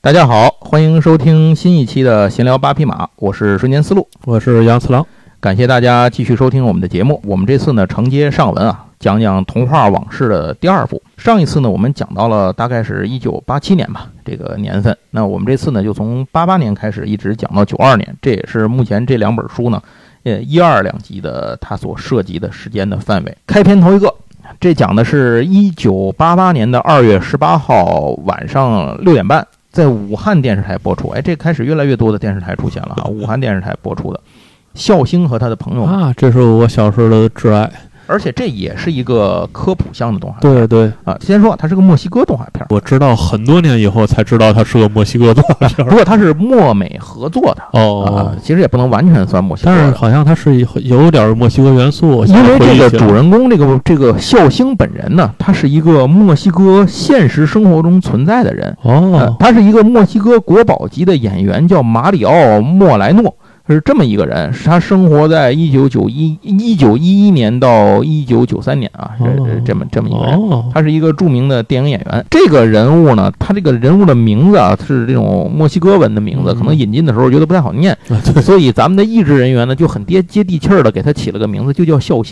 大家好，欢迎收听新一期的闲聊八匹马，我是瞬间思路，我是杨次郎，感谢大家继续收听我们的节目。我们这次呢承接上文啊，讲讲童话往事的第二部。上一次呢我们讲到了大概是一九八七年吧，这个年份。那我们这次呢就从八八年开始一直讲到九二年，这也是目前这两本书呢，呃一二两集的它所涉及的时间的范围。开篇头一个，这讲的是一九八八年的二月十八号晚上六点半。在武汉电视台播出，哎，这开始越来越多的电视台出现了哈。武汉电视台播出的《笑星和他的朋友》啊，这是我小时候的挚爱。而且这也是一个科普向的动画片。对对啊，先说它是个墨西哥动画片。我知道很多年以后才知道它是个墨西哥动画片。不过它是墨美合作的哦，其实也不能完全算墨西哥。但是好像它是有点墨西哥元素。因为这个主人公这个这个孝兴本人呢，他是一个墨西哥现实生活中存在的人哦，他是一个墨西哥国宝级的演员，叫马里奥莫莱诺。是这么一个人，他生活在一九九一一九一一年到一九九三年啊，这这么这么一个人，他是一个著名的电影演员。这个人物呢，他这个人物的名字啊是这种墨西哥文的名字，可能引进的时候觉得不太好念，所以咱们的译制人员呢就很接接地气儿的给他起了个名字，就叫孝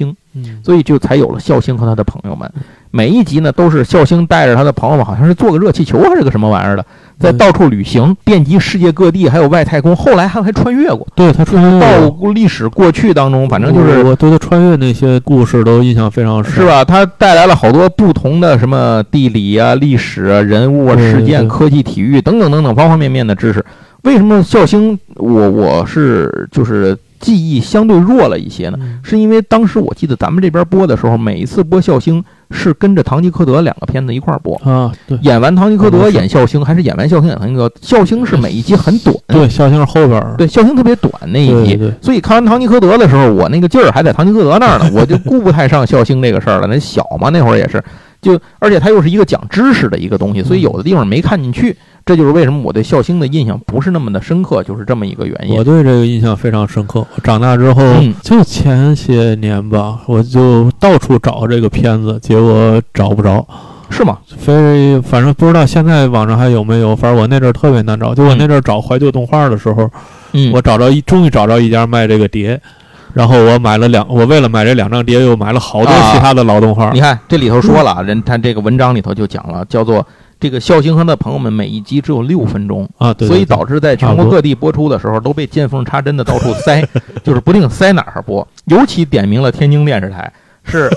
兴，所以就才有了孝星和他的朋友们。每一集呢都是孝星带着他的朋友们，好像是坐个热气球还是个什么玩意儿的。在到处旅行，遍及世界各地，还有外太空。后来还还穿越过，对他穿越到历史过去当中，反正就是我对他穿越那些故事都印象非常深，是吧？他带来了好多不同的什么地理啊、历史啊、人物啊、事件、科技、体育等等等等方方面面的知识。为什么孝星我我是就是记忆相对弱了一些呢？是因为当时我记得咱们这边播的时候，每一次播笑星。是跟着《堂吉诃德》两个片子一块儿播啊，对，演完《堂吉诃德》演笑星，还是演完笑星演堂吉诃德？笑星是每一集很短，对，笑星是后边，对，笑星特别短那一集，所以看完《堂吉诃德》的时候，我那个劲儿还在《堂吉诃德》那儿呢，我就顾不太上笑星这个事儿了。那小嘛，那会儿也是，就而且它又是一个讲知识的一个东西，所以有的地方没看进去。这就是为什么我对孝兴的印象不是那么的深刻，就是这么一个原因。我对这个印象非常深刻。我长大之后，就前些年吧，我就到处找这个片子，结果找不着。是吗？非反正不知道现在网上还有没有。反正我那阵儿特别难找。就我那阵儿找怀旧动画的时候，我找着一，终于找着一家卖这个碟，然后我买了两。我为了买这两张碟，又买了好多其他的老动画。你看这里头说了，人他这个文章里头就讲了，叫做。这个笑星和的朋友们每一集只有六分钟啊，对，所以导致在全国各地播出的时候都被见缝插针的到处塞，就是不定塞哪儿播。尤其点名了天津电视台，是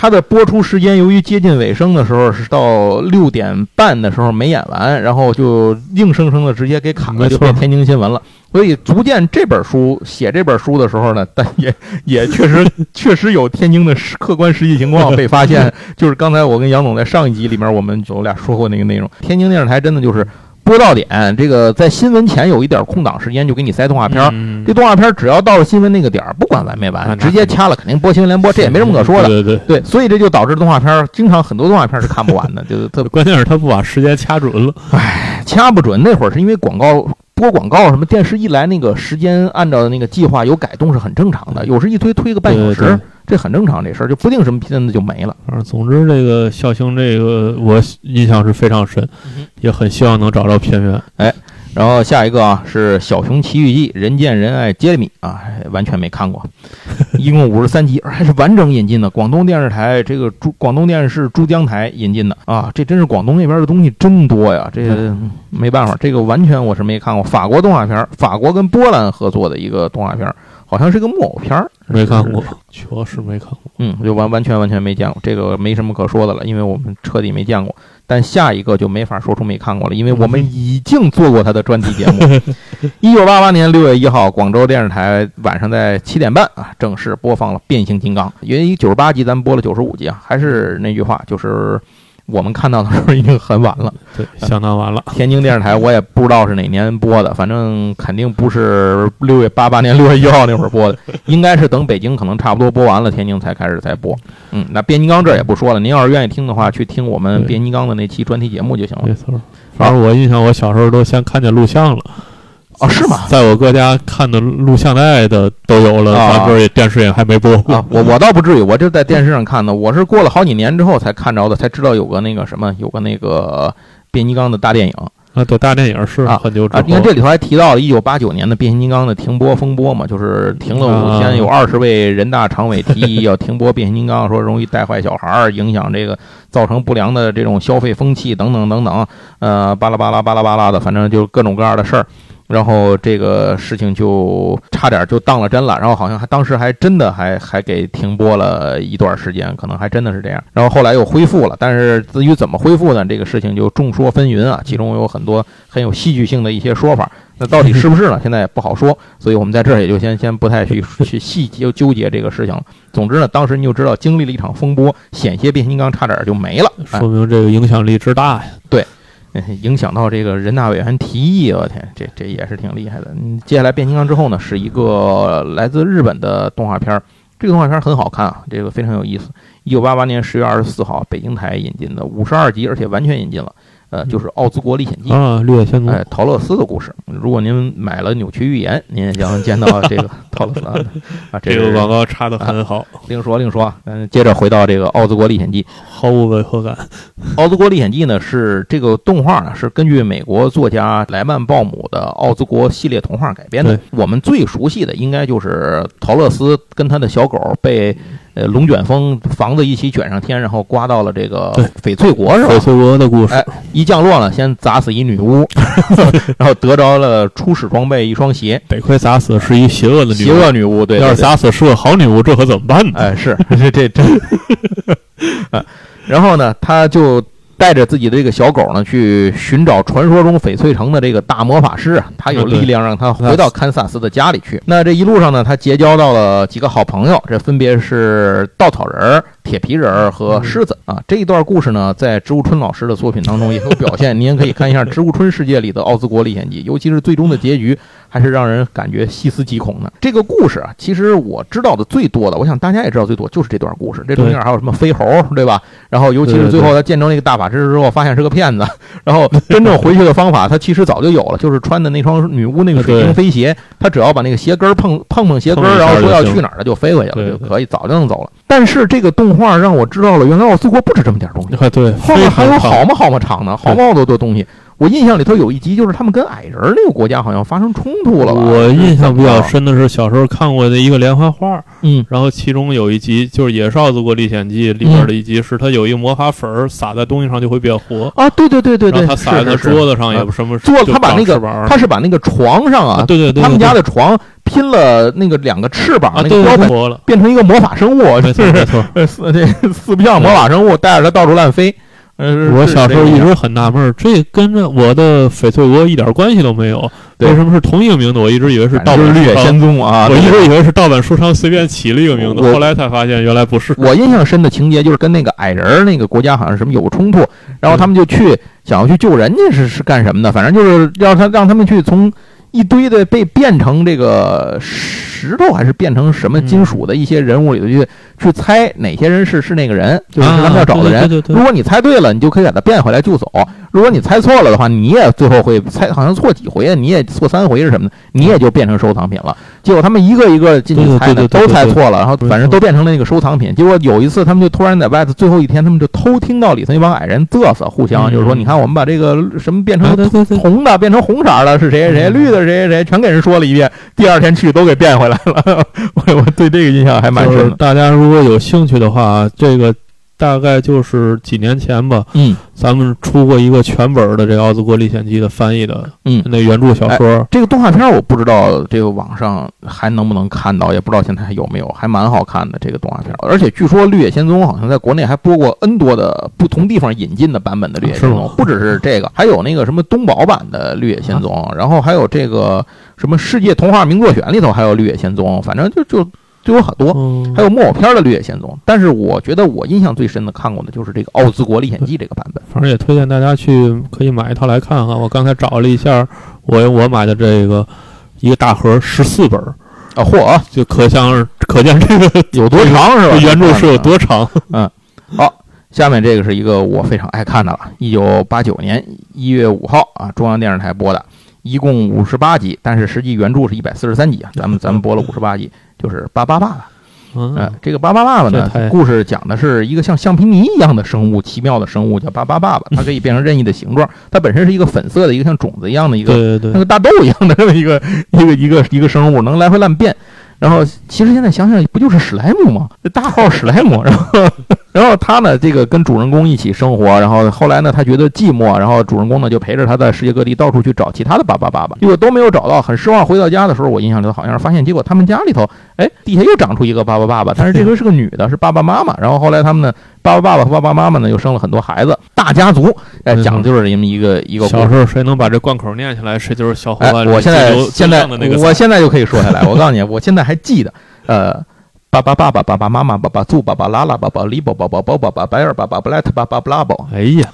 它的播出时间，由于接近尾声的时候是到六点半的时候没演完，然后就硬生生的直接给砍了，就变天津新闻了。所以，逐渐这本书写这本书的时候呢，但也也确实 确实有天津的客观实际情况被发现。就是刚才我跟杨总在上一集里面，我们有俩说过那个内容。天津电视台真的就是播到点，这个在新闻前有一点空档时间，就给你塞动画片儿。这动画片儿只要到了新闻那个点儿，不管完没完，直接掐了，肯定播新闻联播，这也没什么可说的。对对对，所以这就导致动画片儿经常很多动画片儿是看不完的，就特 别关键是他不把时间掐准了。唉，掐不准，那会儿是因为广告。播广告什么电视一来，那个时间按照那个计划有改动是很正常的，有时一推推个半小时，这很正常。这事儿就不定什么片子就没了。反正总之，这个孝兴这个我印象是非常深，也很希望能找到片源。哎。然后下一个啊是《小熊奇遇记》，人见人爱杰里米啊，完全没看过，一共五十三集，还是完整引进的，广东电视台这个珠广东电视珠江台引进的。啊，这真是广东那边的东西真多呀，这没办法，这个完全我是没看过。法国动画片，法国跟波兰合作的一个动画片，好像是个木偶片，没看过，确实没看过，嗯，就完完全完全没见过，这个没什么可说的了，因为我们彻底没见过。但下一个就没法说出没看过了，因为 我们已经做过他的专题节目。一九八八年六月一号，广州电视台晚上在七点半啊，正式播放了《变形金刚》。因为九十八集，咱们播了九十五集啊，还是那句话，就是。我们看到的时候已经很晚了，对，相当晚了。天津电视台我也不知道是哪年播的，反正肯定不是六月八八年六月一号那会儿播的，应该是等北京可能差不多播完了，天津才开始才播。嗯，那变形金刚这也不说了，您要是愿意听的话，去听我们变形金刚的那期专题节目就行了。没错，反正我印象，我小时候都先看见录像了。哦，是吗？在我哥家看的录像带的都有了，咱这儿电视也还没播啊。我我倒不至于，我就在电视上看的。我是过了好几年之后才看着的，才知道有个那个什么，有个那个变形金刚的大电影啊，对，大电影是啊，很久之后。你看这里头还提到了一九八九年的变形金刚的停播风波嘛，就是停了五天，有二十位人大常委提议要停播变形金刚，说容易带坏小孩儿，影响这个，造成不良的这种消费风气等等等等，呃，巴拉巴拉巴拉巴拉的，反正就各种各样的事儿。然后这个事情就差点就当了真了，然后好像还当时还真的还还给停播了一段时间，可能还真的是这样。然后后来又恢复了，但是至于怎么恢复呢？这个事情就众说纷纭啊，其中有很多很有戏剧性的一些说法。那到底是不是呢？现在也不好说，所以我们在这儿也就先先不太去去细究纠结这个事情了。总之呢，当时你就知道经历了一场风波，险些变形金刚差点就没了，说明这个影响力之大呀。对。影响到这个人大委员提议，我天，这这也是挺厉害的。接下来变形金刚之后呢，是一个来自日本的动画片，这个动画片很好看啊，这个非常有意思。一九八八年十月二十四号，北京台引进的五十二集，而且完全引进了。呃，就是《奥兹国历险记》啊，《绿野仙踪》哎，陶乐斯的故事。如果您买了扭曲预言，您也将见到这个 陶乐斯啊。这个广告插的很好。另说另说，嗯，接着回到这个《奥兹国历险记》，毫无违和感。《奥兹国历险记》呢是这个动画呢是根据美国作家莱曼鲍姆的《奥兹国》系列童话改编的。我们最熟悉的应该就是陶乐斯跟他的小狗被。呃，龙卷风房子一起卷上天，然后刮到了这个翡翠国是吧？翡翠国的故事，哎，一降落呢，先砸死一女巫，然后得着了初始装备一双鞋。得亏砸死是一邪恶的邪恶女巫，对，要是砸死是个好女巫，这可怎么办呢？哎，是这这这，啊，然后呢，他就。带着自己的这个小狗呢，去寻找传说中翡翠城的这个大魔法师啊，他有力量让他回到堪萨斯的家里去。那这一路上呢，他结交到了几个好朋友，这分别是稻草人、铁皮人和狮子啊。这一段故事呢，在植物春老师的作品当中也有表现，您可以看一下《植物春世界》里的奥兹国历险记，尤其是最终的结局。还是让人感觉细思极恐的这个故事啊，其实我知道的最多的，我想大家也知道最多就是这段故事。这中间还有什么飞猴，对吧？然后尤其是最后他见证那个大法师之后，发现是个骗子，然后真正回去的方法他其实早就有了，就是穿的那双女巫那个水晶飞鞋，他只要把那个鞋跟碰碰碰鞋跟，然后说要去哪儿了就飞过去了，就可以早就能走了。但是这个动画让我知道了，原来奥斯国不止这么点东西，对，后面还有好么好么长呢，好么好多多东西。我印象里头有一集，就是他们跟矮人那个国家好像发生冲突了。我印象比较深的是小时候看过的一个连环画，嗯，然后其中有一集就是《野少子国历险记》里边的一集，是他有一个魔法粉儿撒在东西上就会变活。啊！对对对对对，他撒在桌子上也不什么，做他把那个他是把那个床上啊，对对对，他们家的床拼了那个两个翅膀，那个标本，变成一个魔法生物，没错没错，四这四不像魔法生物，带着它到处乱飞。我小时候一直很纳闷，这跟着我的翡翠国一点关系都没有。为什么是同一个名字？我一直以为是盗版绿野仙踪啊！我一直以为是盗版书商随便起了一个名字，后来才发现原来不是。我印象深的情节就是跟那个矮人那个国家好像什么有个冲突，然后他们就去想要去救人家，是是干什么的？反正就是要他让他们去从一堆的被变成这个。石头还是变成什么金属的一些人物里头去去猜哪些人是是那个人，就是他们要找的人。如果你猜对了，你就可以把他变回来救走；如果你猜错了的话，你也最后会猜，好像错几回，你也错三回是什么的，你也就变成收藏品了。结果他们一个一个进去猜的都猜错了，然后反正都变成了那个收藏品。结果有一次，他们就突然在外头，最后一天，他们就偷听到里头一帮矮人嘚瑟，互相就是说：“你看，我们把这个什么变成 红的，变成红色的，是谁谁谁；绿的谁谁谁，全给人说了一遍。第二天去都给变回来。”来了，我我对这个印象还蛮深。大家如果有兴趣的话，这个大概就是几年前吧。嗯，咱们出过一个全本的这个《奥兹国历险记》的翻译的，嗯，那原著小说。这个动画片我不知道这个网上还能不能看到，也不知道现在还有没有，还蛮好看的这个动画片。而且据说《绿野仙踪》好像在国内还播过 N 多的不同地方引进的版本的《绿野仙踪》，不只是这个，还有那个什么东宝版的《绿野仙踪》，然后还有这个。什么世界童话名作选里头还有《绿野仙踪》，反正就就就有很多，还有木偶片的《绿野仙踪》。但是我觉得我印象最深的看过的就是这个《奥兹国历险记》这个版本。反正也推荐大家去可以买一套来看哈。我刚才找了一下，我我买的这个一个大盒十四本啊，嚯啊，就可想可见这个 有多长是吧？原著是有多长？嗯，好，下面这个是一个我非常爱看的了，一九八九年一月五号啊，中央电视台播的。一共五十八集，但是实际原著是一百四十三集啊。咱们咱们播了五十八集，就是巴巴爸爸。嗯，这个巴巴爸爸呢，故事讲的是一个像橡皮泥一样的生物，奇妙的生物叫巴巴爸爸，它可以变成任意的形状。它本身是一个粉色的一个像种子一样的一个，对对对，像个大豆一样的这么一个一个一个一个生物，能来回乱变。然后其实现在想想，不就是史莱姆吗？这大号史莱姆，然后。然后他呢，这个跟主人公一起生活，然后后来呢，他觉得寂寞，然后主人公呢就陪着他在世界各地到处去找其他的爸爸爸爸，结果都没有找到，很失望。回到家的时候，我印象里头好像是发现，结果他们家里头，哎，地下又长出一个爸爸爸爸，但是这回是个女的，是爸爸妈妈。然后后来他们呢，爸爸爸爸和爸爸妈妈呢又生了很多孩子，大家族，哎，讲的就是这么一个一个。小时候谁能把这贯口念下来，谁就是小伙伴。我现在现在我现在就可以说下来。我告诉你，我现在还记得，呃。爸爸爸爸爸爸妈妈爸爸祖爸爸拉拉爸爸李宝宝宝宝爸爸白尔爸爸布莱特爸爸布拉宝，哎呀，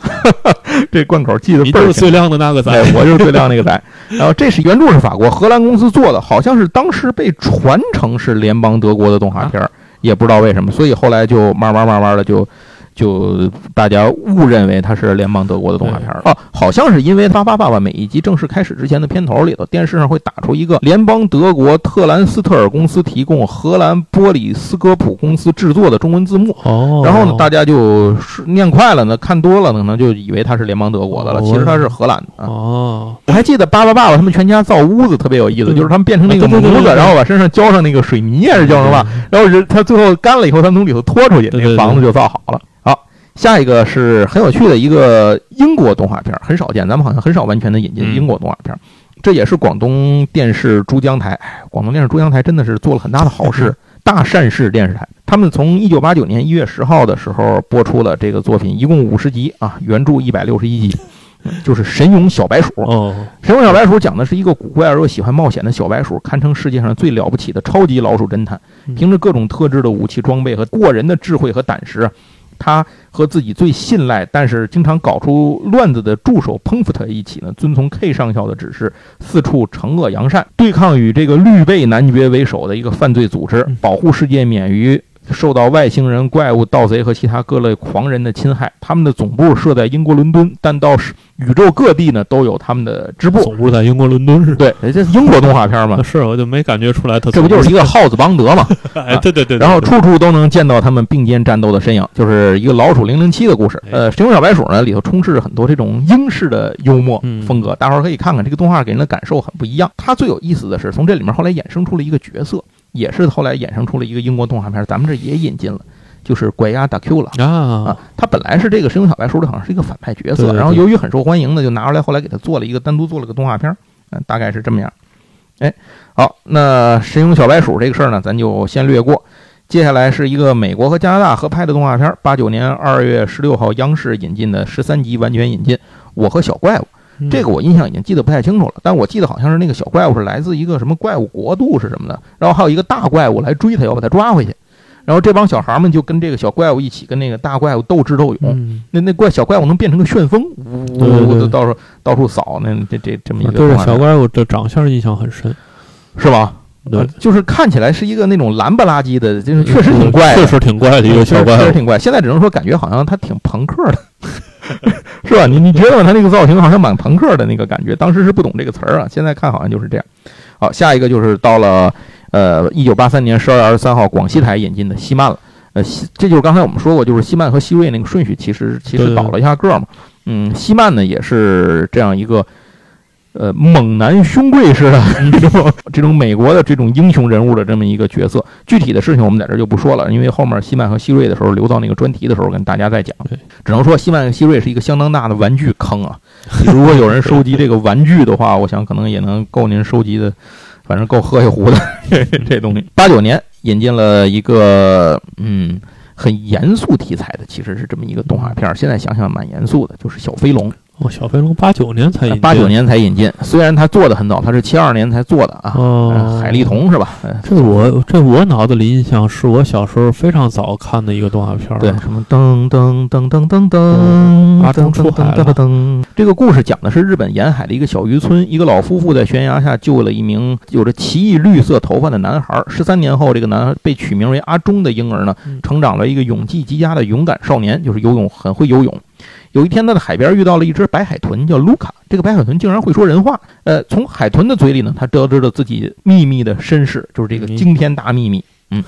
这贯口记得倍儿最亮的那个仔，我就是最亮那个仔。然后这是原著是法国荷兰公司做的，好像是当时被传承是联邦德国的动画片儿，也不知道为什么，所以后来就慢慢慢慢的就。就大家误认为它是联邦德国的动画片儿啊，好像是因为《巴巴爸爸》每一集正式开始之前的片头里头，电视上会打出一个联邦德国特兰斯特尔公司提供、荷兰波里斯科普公司制作的中文字幕。哦，然后呢，大家就念快了呢，看多了可能就以为它是联邦德国的了，其实它是荷兰的。哦，我还记得《巴巴爸爸》他们全家造屋子特别有意思，就是他们变成那个模子，然后把身上浇上那个水泥还是叫什么，然后人他最后干了以后，他从里头拖出去，那个房子就造好了。下一个是很有趣的一个英国动画片，很少见，咱们好像很少完全的引进英国动画片。这也是广东电视珠江台，广东电视珠江台真的是做了很大的好事，大善事电视台。他们从一九八九年一月十号的时候播出了这个作品，一共五十集啊，原著一百六十一集，就是《神勇小白鼠》。哦，《神勇小白鼠》讲的是一个古怪而又喜欢冒险的小白鼠，堪称世界上最了不起的超级老鼠侦探，凭着各种特制的武器装备和过人的智慧和胆识。他和自己最信赖，但是经常搞出乱子的助手彭福特一起呢，遵从 K 上校的指示，四处惩恶扬善，对抗与这个绿背男爵为首的一个犯罪组织，保护世界免于。受到外星人、怪物、盗贼和其他各类狂人的侵害，他们的总部设在英国伦敦，但到宇宙各地呢都有他们的支部。总部在英国伦敦是？对，这英国动画片嘛。是，我就没感觉出来。这不就是一个耗子邦德嘛？哎，对对对。然后处处都能见到他们并肩战斗的身影，就是一个老鼠零零七的故事。呃，神勇小白鼠呢里头充斥着很多这种英式的幽默风格，大伙儿可以看看这个动画给人的感受很不一样。它最有意思的是从这里面后来衍生出了一个角色。也是后来衍生出了一个英国动画片，咱们这也引进了，就是怪鸭打 Q 了啊啊！他本来是这个《神勇小白鼠》里好像是一个反派角色，然后由于很受欢迎呢，就拿出来后来给他做了一个单独做了个动画片，嗯，大概是这么样。哎，好，那《神勇小白鼠》这个事儿呢，咱就先略过。接下来是一个美国和加拿大合拍的动画片，八九年二月十六号央视引进的十三集完全引进，《我和小怪物》。这个我印象已经记得不太清楚了，但我记得好像是那个小怪物是来自一个什么怪物国度是什么的，然后还有一个大怪物来追他，要把他抓回去，然后这帮小孩们就跟这个小怪物一起跟那个大怪物斗智斗勇，那那怪小怪物能变成个旋风，呜呜的到处到处扫，那这这这么一个。对小怪物的长相印象很深，是吧？对，就是看起来是一个那种蓝不拉几的，就是确实挺怪，确实挺怪的一个小怪物，确实挺怪。现在只能说感觉好像他挺朋克的。是吧？你你觉得他那个造型好像蛮朋克的那个感觉？当时是不懂这个词儿啊，现在看好像就是这样。好，下一个就是到了呃，一九八三年十二月二十三号，广西台引进的西曼了。呃，西这就是刚才我们说过，就是西曼和西瑞那个顺序，其实其实倒了一下个嘛。嗯，西曼呢也是这样一个。呃，猛男兄贵似的 这种这种美国的这种英雄人物的这么一个角色，具体的事情我们在这就不说了，因为后面西曼和希瑞的时候留到那个专题的时候跟大家再讲。只能说西曼和希瑞是一个相当大的玩具坑啊！如果有人收集这个玩具的话，我想可能也能够您收集的，反正够喝一壶的 这东西。八九年引进了一个嗯很严肃题材的，其实是这么一个动画片，现在想想蛮严肃的，就是小飞龙。哦，小飞龙八九年才引，八九年才引进。虽然他做的很早，他是七二年才做的啊。哦，海力童是吧？这我这我脑子里印象是我小时候非常早看的一个动画片。对，什么噔噔噔噔噔噔，阿忠出海了。这个故事讲的是日本沿海的一个小渔村，一个老夫妇在悬崖下救了一名有着奇异绿色头发的男孩。十三年后，这个男孩被取名为阿忠的婴儿呢，成长了一个勇气极佳的勇敢少年，就是游泳很会游泳。有一天，他在海边遇到了一只白海豚，叫卢卡。这个白海豚竟然会说人话。呃，从海豚的嘴里呢，他得知了自己秘密的身世，就是这个惊天大秘密。嗯，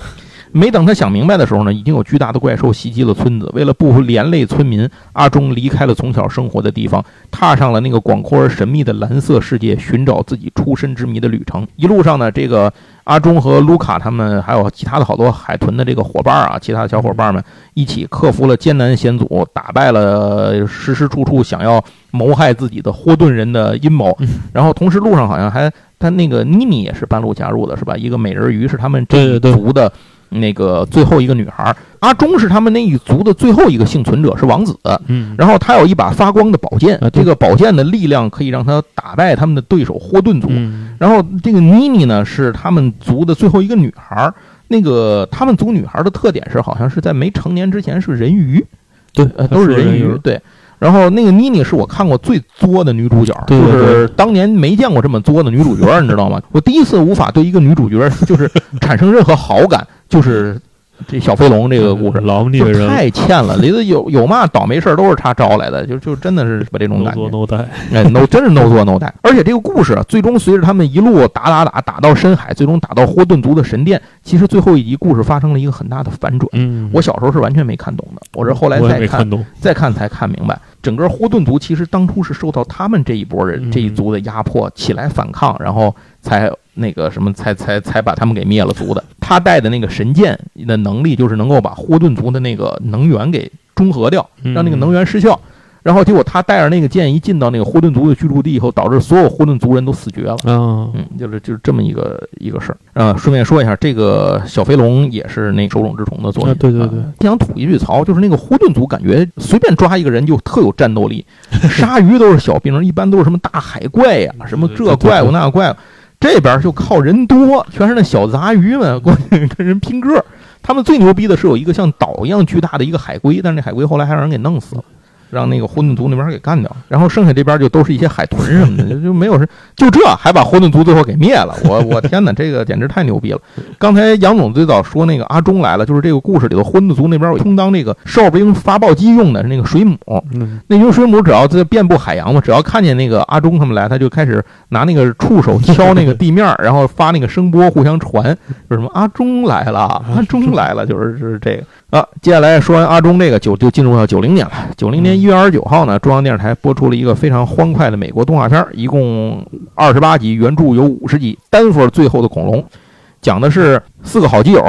没等他想明白的时候呢，已经有巨大的怪兽袭击了村子。为了不连累村民，阿忠离开了从小生活的地方，踏上了那个广阔而神秘的蓝色世界，寻找自己出身之谜的旅程。一路上呢，这个阿忠和卢卡他们还有其他的好多海豚的这个伙伴啊，其他的小伙伴们一起克服了艰难险阻，打败了时时处处想要谋害自己的霍顿人的阴谋。然后同时路上好像还。他那个妮妮也是半路加入的，是吧？一个美人鱼是他们这一族的那个最后一个女孩。阿忠是他们那一族的最后一个幸存者，是王子。嗯，然后他有一把发光的宝剑，这个宝剑的力量可以让他打败他们的对手霍顿族。然后这个妮妮呢是他们族的最后一个女孩。那个他们族女孩的特点是，好像是在没成年之前是人鱼，对，都是人鱼，对。然后那个妮妮是我看过最作的女主角，就是当年没见过这么作的女主角，你知道吗？我第一次无法对一个女主角 就是产生任何好感，就是。这小飞龙这个故事老太欠了，里头有有嘛倒霉事儿都是他招来的，就就真的是把这种感觉。no 做 no 哎，no 真是 no 做 no 而且这个故事最终随着他们一路打打打打到深海，最终打到霍顿族的神殿。其实最后一集故事发生了一个很大的反转。嗯，我小时候是完全没看懂的，我是后来再看再看才看明白，整个霍顿族其实当初是受到他们这一波人这一族的压迫起来反抗，然后才。那个什么，才才才把他们给灭了族的。他带的那个神剑的能力，就是能够把霍顿族的那个能源给中和掉，让那个能源失效。然后结果他带着那个剑一进到那个霍顿族的居住地以后，导致所有霍顿族人都死绝了。嗯，就是就是这么一个一个事儿。啊，顺便说一下，这个小飞龙也是那手冢治虫的作品。对对对。想吐一句槽，就是那个霍顿族感觉随便抓一个人就特有战斗力，鲨鱼都是小兵，一般都是什么大海怪呀，什么这怪物那怪物。这边就靠人多，全是那小杂鱼们过去跟人拼个。他们最牛逼的是有一个像岛一样巨大的一个海龟，但是那海龟后来还让人给弄死了。让那个混沌族那边给干掉，然后剩下这边就都是一些海豚什么的，就 就没有人就这还把混沌族最后给灭了。我 我天哪，这个简直太牛逼了！刚才杨总最早说那个阿忠来了，就是这个故事里头混沌族那边充当那个哨兵发报机用的那个水母。那群水母只要在遍布海洋嘛，只要看见那个阿忠他们来，他就开始拿那个触手敲那个地面，然后发那个声波互相传，说什么阿忠来了，阿忠来了，就是是这个。啊，接下来说完阿忠这个，就就进入到九零年了。九零年一月二十九号呢，中央电视台播出了一个非常欢快的美国动画片，一共二十八集，原著有五十集。丹佛最后的恐龙，讲的是四个好基友，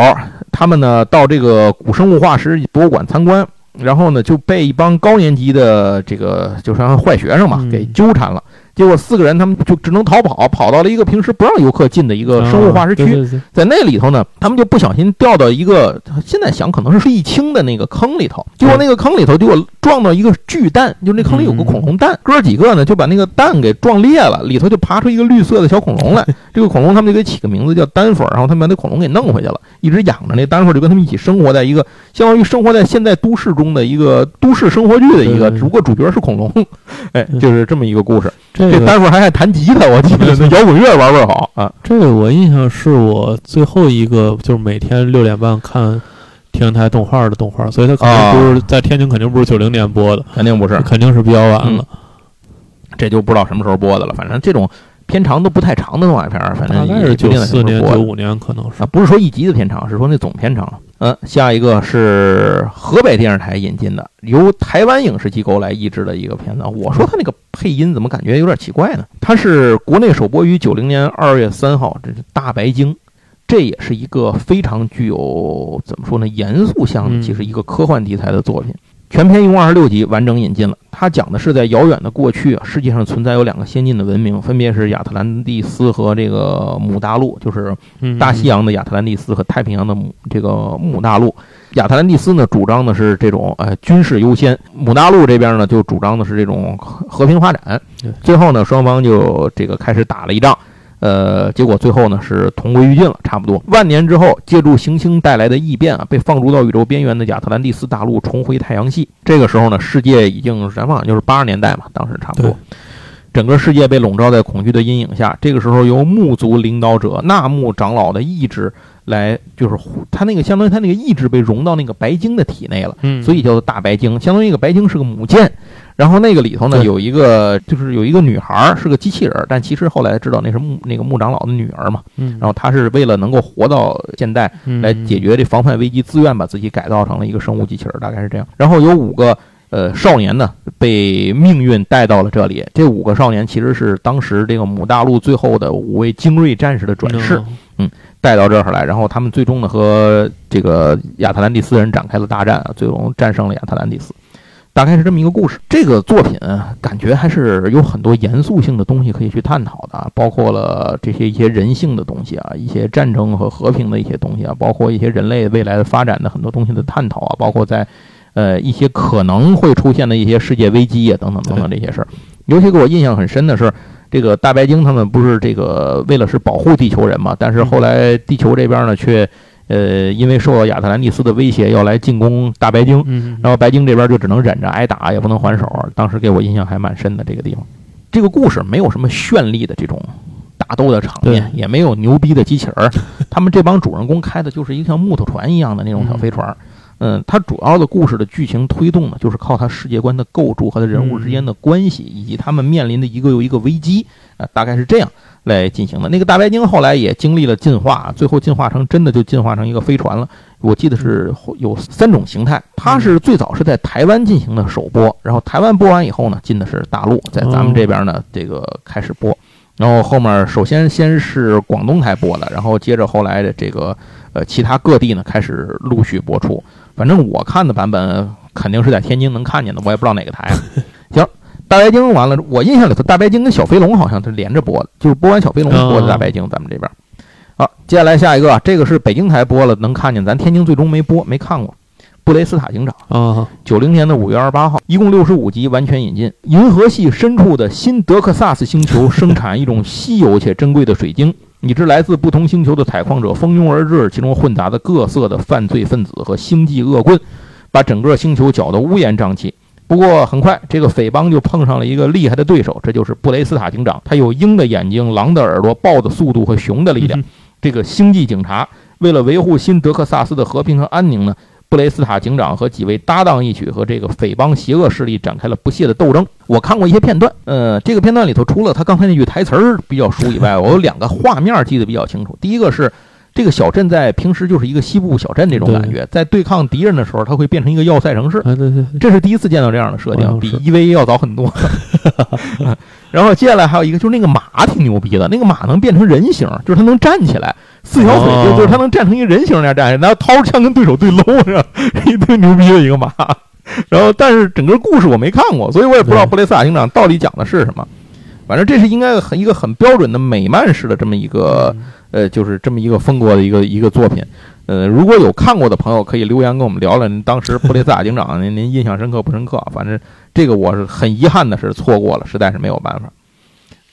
他们呢到这个古生物化石博物馆参观，然后呢就被一帮高年级的这个就是坏学生嘛给纠缠了。结果四个人他们就只能逃跑，跑到了一个平时不让游客进的一个生物化石区，在那里头呢，他们就不小心掉到一个现在想可能是沥青的那个坑里头。结果那个坑里头结果撞到一个巨蛋，就那坑里有个恐龙蛋，哥几个呢就把那个蛋给撞裂了，里头就爬出一个绿色的小恐龙来。这个恐龙他们就给起个名字叫丹佛，然后他们把那恐龙给弄回去了，一直养着。那丹佛就跟他们一起生活在一个相当于生活在现在都市中的一个都市生活剧的一个，只不过主角是恐龙，哎，就是这么一个故事。这 待会儿还爱弹吉他，我记得那摇滚乐玩味儿好啊。这个我印象是我最后一个，就是每天六点半看天津台动画的动画，所以它肯定不是在天津，肯定不是九零年播的，肯定不是，肯定是比较晚了。这就不知道什么时候播的了。反正这种片长都不太长的动画片，反正大概是九四年、九五年可能是啊，不是说一集的片长，是说那总片长。嗯，下一个是河北电视台引进的，由台湾影视机构来译制的一个片子。我说他那个配音怎么感觉有点奇怪呢？它是国内首播于九零年二月三号，这是《大白鲸》，这也是一个非常具有怎么说呢，严肃向，其实一个科幻题材的作品。全片一共二十六集，完整引进了。它讲的是在遥远的过去啊，世界上存在有两个先进的文明，分别是亚特兰蒂斯和这个母大陆，就是大西洋的亚特兰蒂斯和太平洋的母这个母大陆。亚特兰蒂斯呢，主张的是这种呃军事优先；母大陆这边呢，就主张的是这种和平发展。最后呢，双方就这个开始打了一仗。呃，结果最后呢是同归于尽了，差不多。万年之后，借助行星带来的异变啊，被放逐到宇宙边缘的亚特兰蒂斯大陆重回太阳系。这个时候呢，世界已经咱放就是八十年代嘛，当时差不多，整个世界被笼罩在恐惧的阴影下。这个时候，由木族领导者纳木长老的意志来，就是他那个相当于他那个意志被融到那个白鲸的体内了，所以叫做大白鲸。相当于一个白鲸是个母舰。然后那个里头呢，有一个就是有一个女孩是个机器人，但其实后来知道那是木那个木长老的女儿嘛。嗯。然后她是为了能够活到现代，来解决这防范危机，自愿把自己改造成了一个生物机器人，大概是这样。然后有五个呃少年呢，被命运带到了这里。这五个少年其实是当时这个母大陆最后的五位精锐战士的转世，嗯，带到这儿来。然后他们最终呢和这个亚特兰蒂斯人展开了大战，最终战胜了亚特兰蒂斯。大概是这么一个故事。这个作品感觉还是有很多严肃性的东西可以去探讨的，包括了这些一些人性的东西啊，一些战争和和平的一些东西啊，包括一些人类未来的发展的很多东西的探讨啊，包括在呃一些可能会出现的一些世界危机啊等等等等这些事儿。尤其给我印象很深的是，这个大白鲸他们不是这个为了是保护地球人嘛，但是后来地球这边呢却。呃，因为受到亚特兰蒂斯的威胁，要来进攻大白鲸，然后白鲸这边就只能忍着挨打，也不能还手。当时给我印象还蛮深的这个地方。这个故事没有什么绚丽的这种打斗的场面，也没有牛逼的机器人。他们这帮主人公开的就是一个像木头船一样的那种小飞船。嗯，它主要的故事的剧情推动呢，就是靠它世界观的构筑和人物之间的关系，以及他们面临的一个又一个危机啊，大概是这样。来进行的那个大白鲸后来也经历了进化，最后进化成真的就进化成一个飞船了。我记得是有三种形态，它是最早是在台湾进行的首播，然后台湾播完以后呢，进的是大陆，在咱们这边呢这个开始播，然后后面首先先是广东台播的，然后接着后来的这个呃其他各地呢开始陆续播出。反正我看的版本肯定是在天津能看见的，我也不知道哪个台。行。大白鲸完了，我印象里头大白鲸跟小飞龙好像是连着播的，就是播完小飞龙播的大白鲸。咱们这边，好，接下来下一个，这个是北京台播了，能看见，咱天津最终没播，没看过。布雷斯塔警长啊，九零年的五月二十八号，一共六十五集，完全引进。银河系深处的新德克萨斯星球生产一种稀有且珍贵的水晶，以致来自不同星球的采矿者蜂拥而至，其中混杂的各色的犯罪分子和星际恶棍，把整个星球搅得乌烟瘴气。不过很快，这个匪帮就碰上了一个厉害的对手，这就是布雷斯塔警长。他有鹰的眼睛、狼的耳朵、豹的速度和熊的力量。这个星际警察为了维护新德克萨斯的和平和安宁呢，布雷斯塔警长和几位搭档一起和这个匪帮邪恶势力展开了不懈的斗争。我看过一些片段，呃，这个片段里头除了他刚才那句台词儿比较熟以外，我有两个画面记得比较清楚。第一个是。这个小镇在平时就是一个西部小镇那种感觉，在对抗敌人的时候，它会变成一个要塞城市。对对，这是第一次见到这样的设定，比 EVA 要早很多。然后接下来还有一个，就是那个马挺牛逼的，那个马能变成人形，就是它能站起来，四条腿，就就是它能站成一个人形那样站，然后掏着枪跟对手对搂，是吧？一堆牛逼的一个马。然后，但是整个故事我没看过，所以我也不知道布雷斯塔警长到底讲的是什么。反正这是应该很一个很标准的美漫式的这么一个。呃，就是这么一个风格的一个一个作品，呃，如果有看过的朋友，可以留言跟我们聊聊，您当时布雷斯塔警长，您 您印象深刻不深刻？反正这个我是很遗憾的是错过了，实在是没有办法。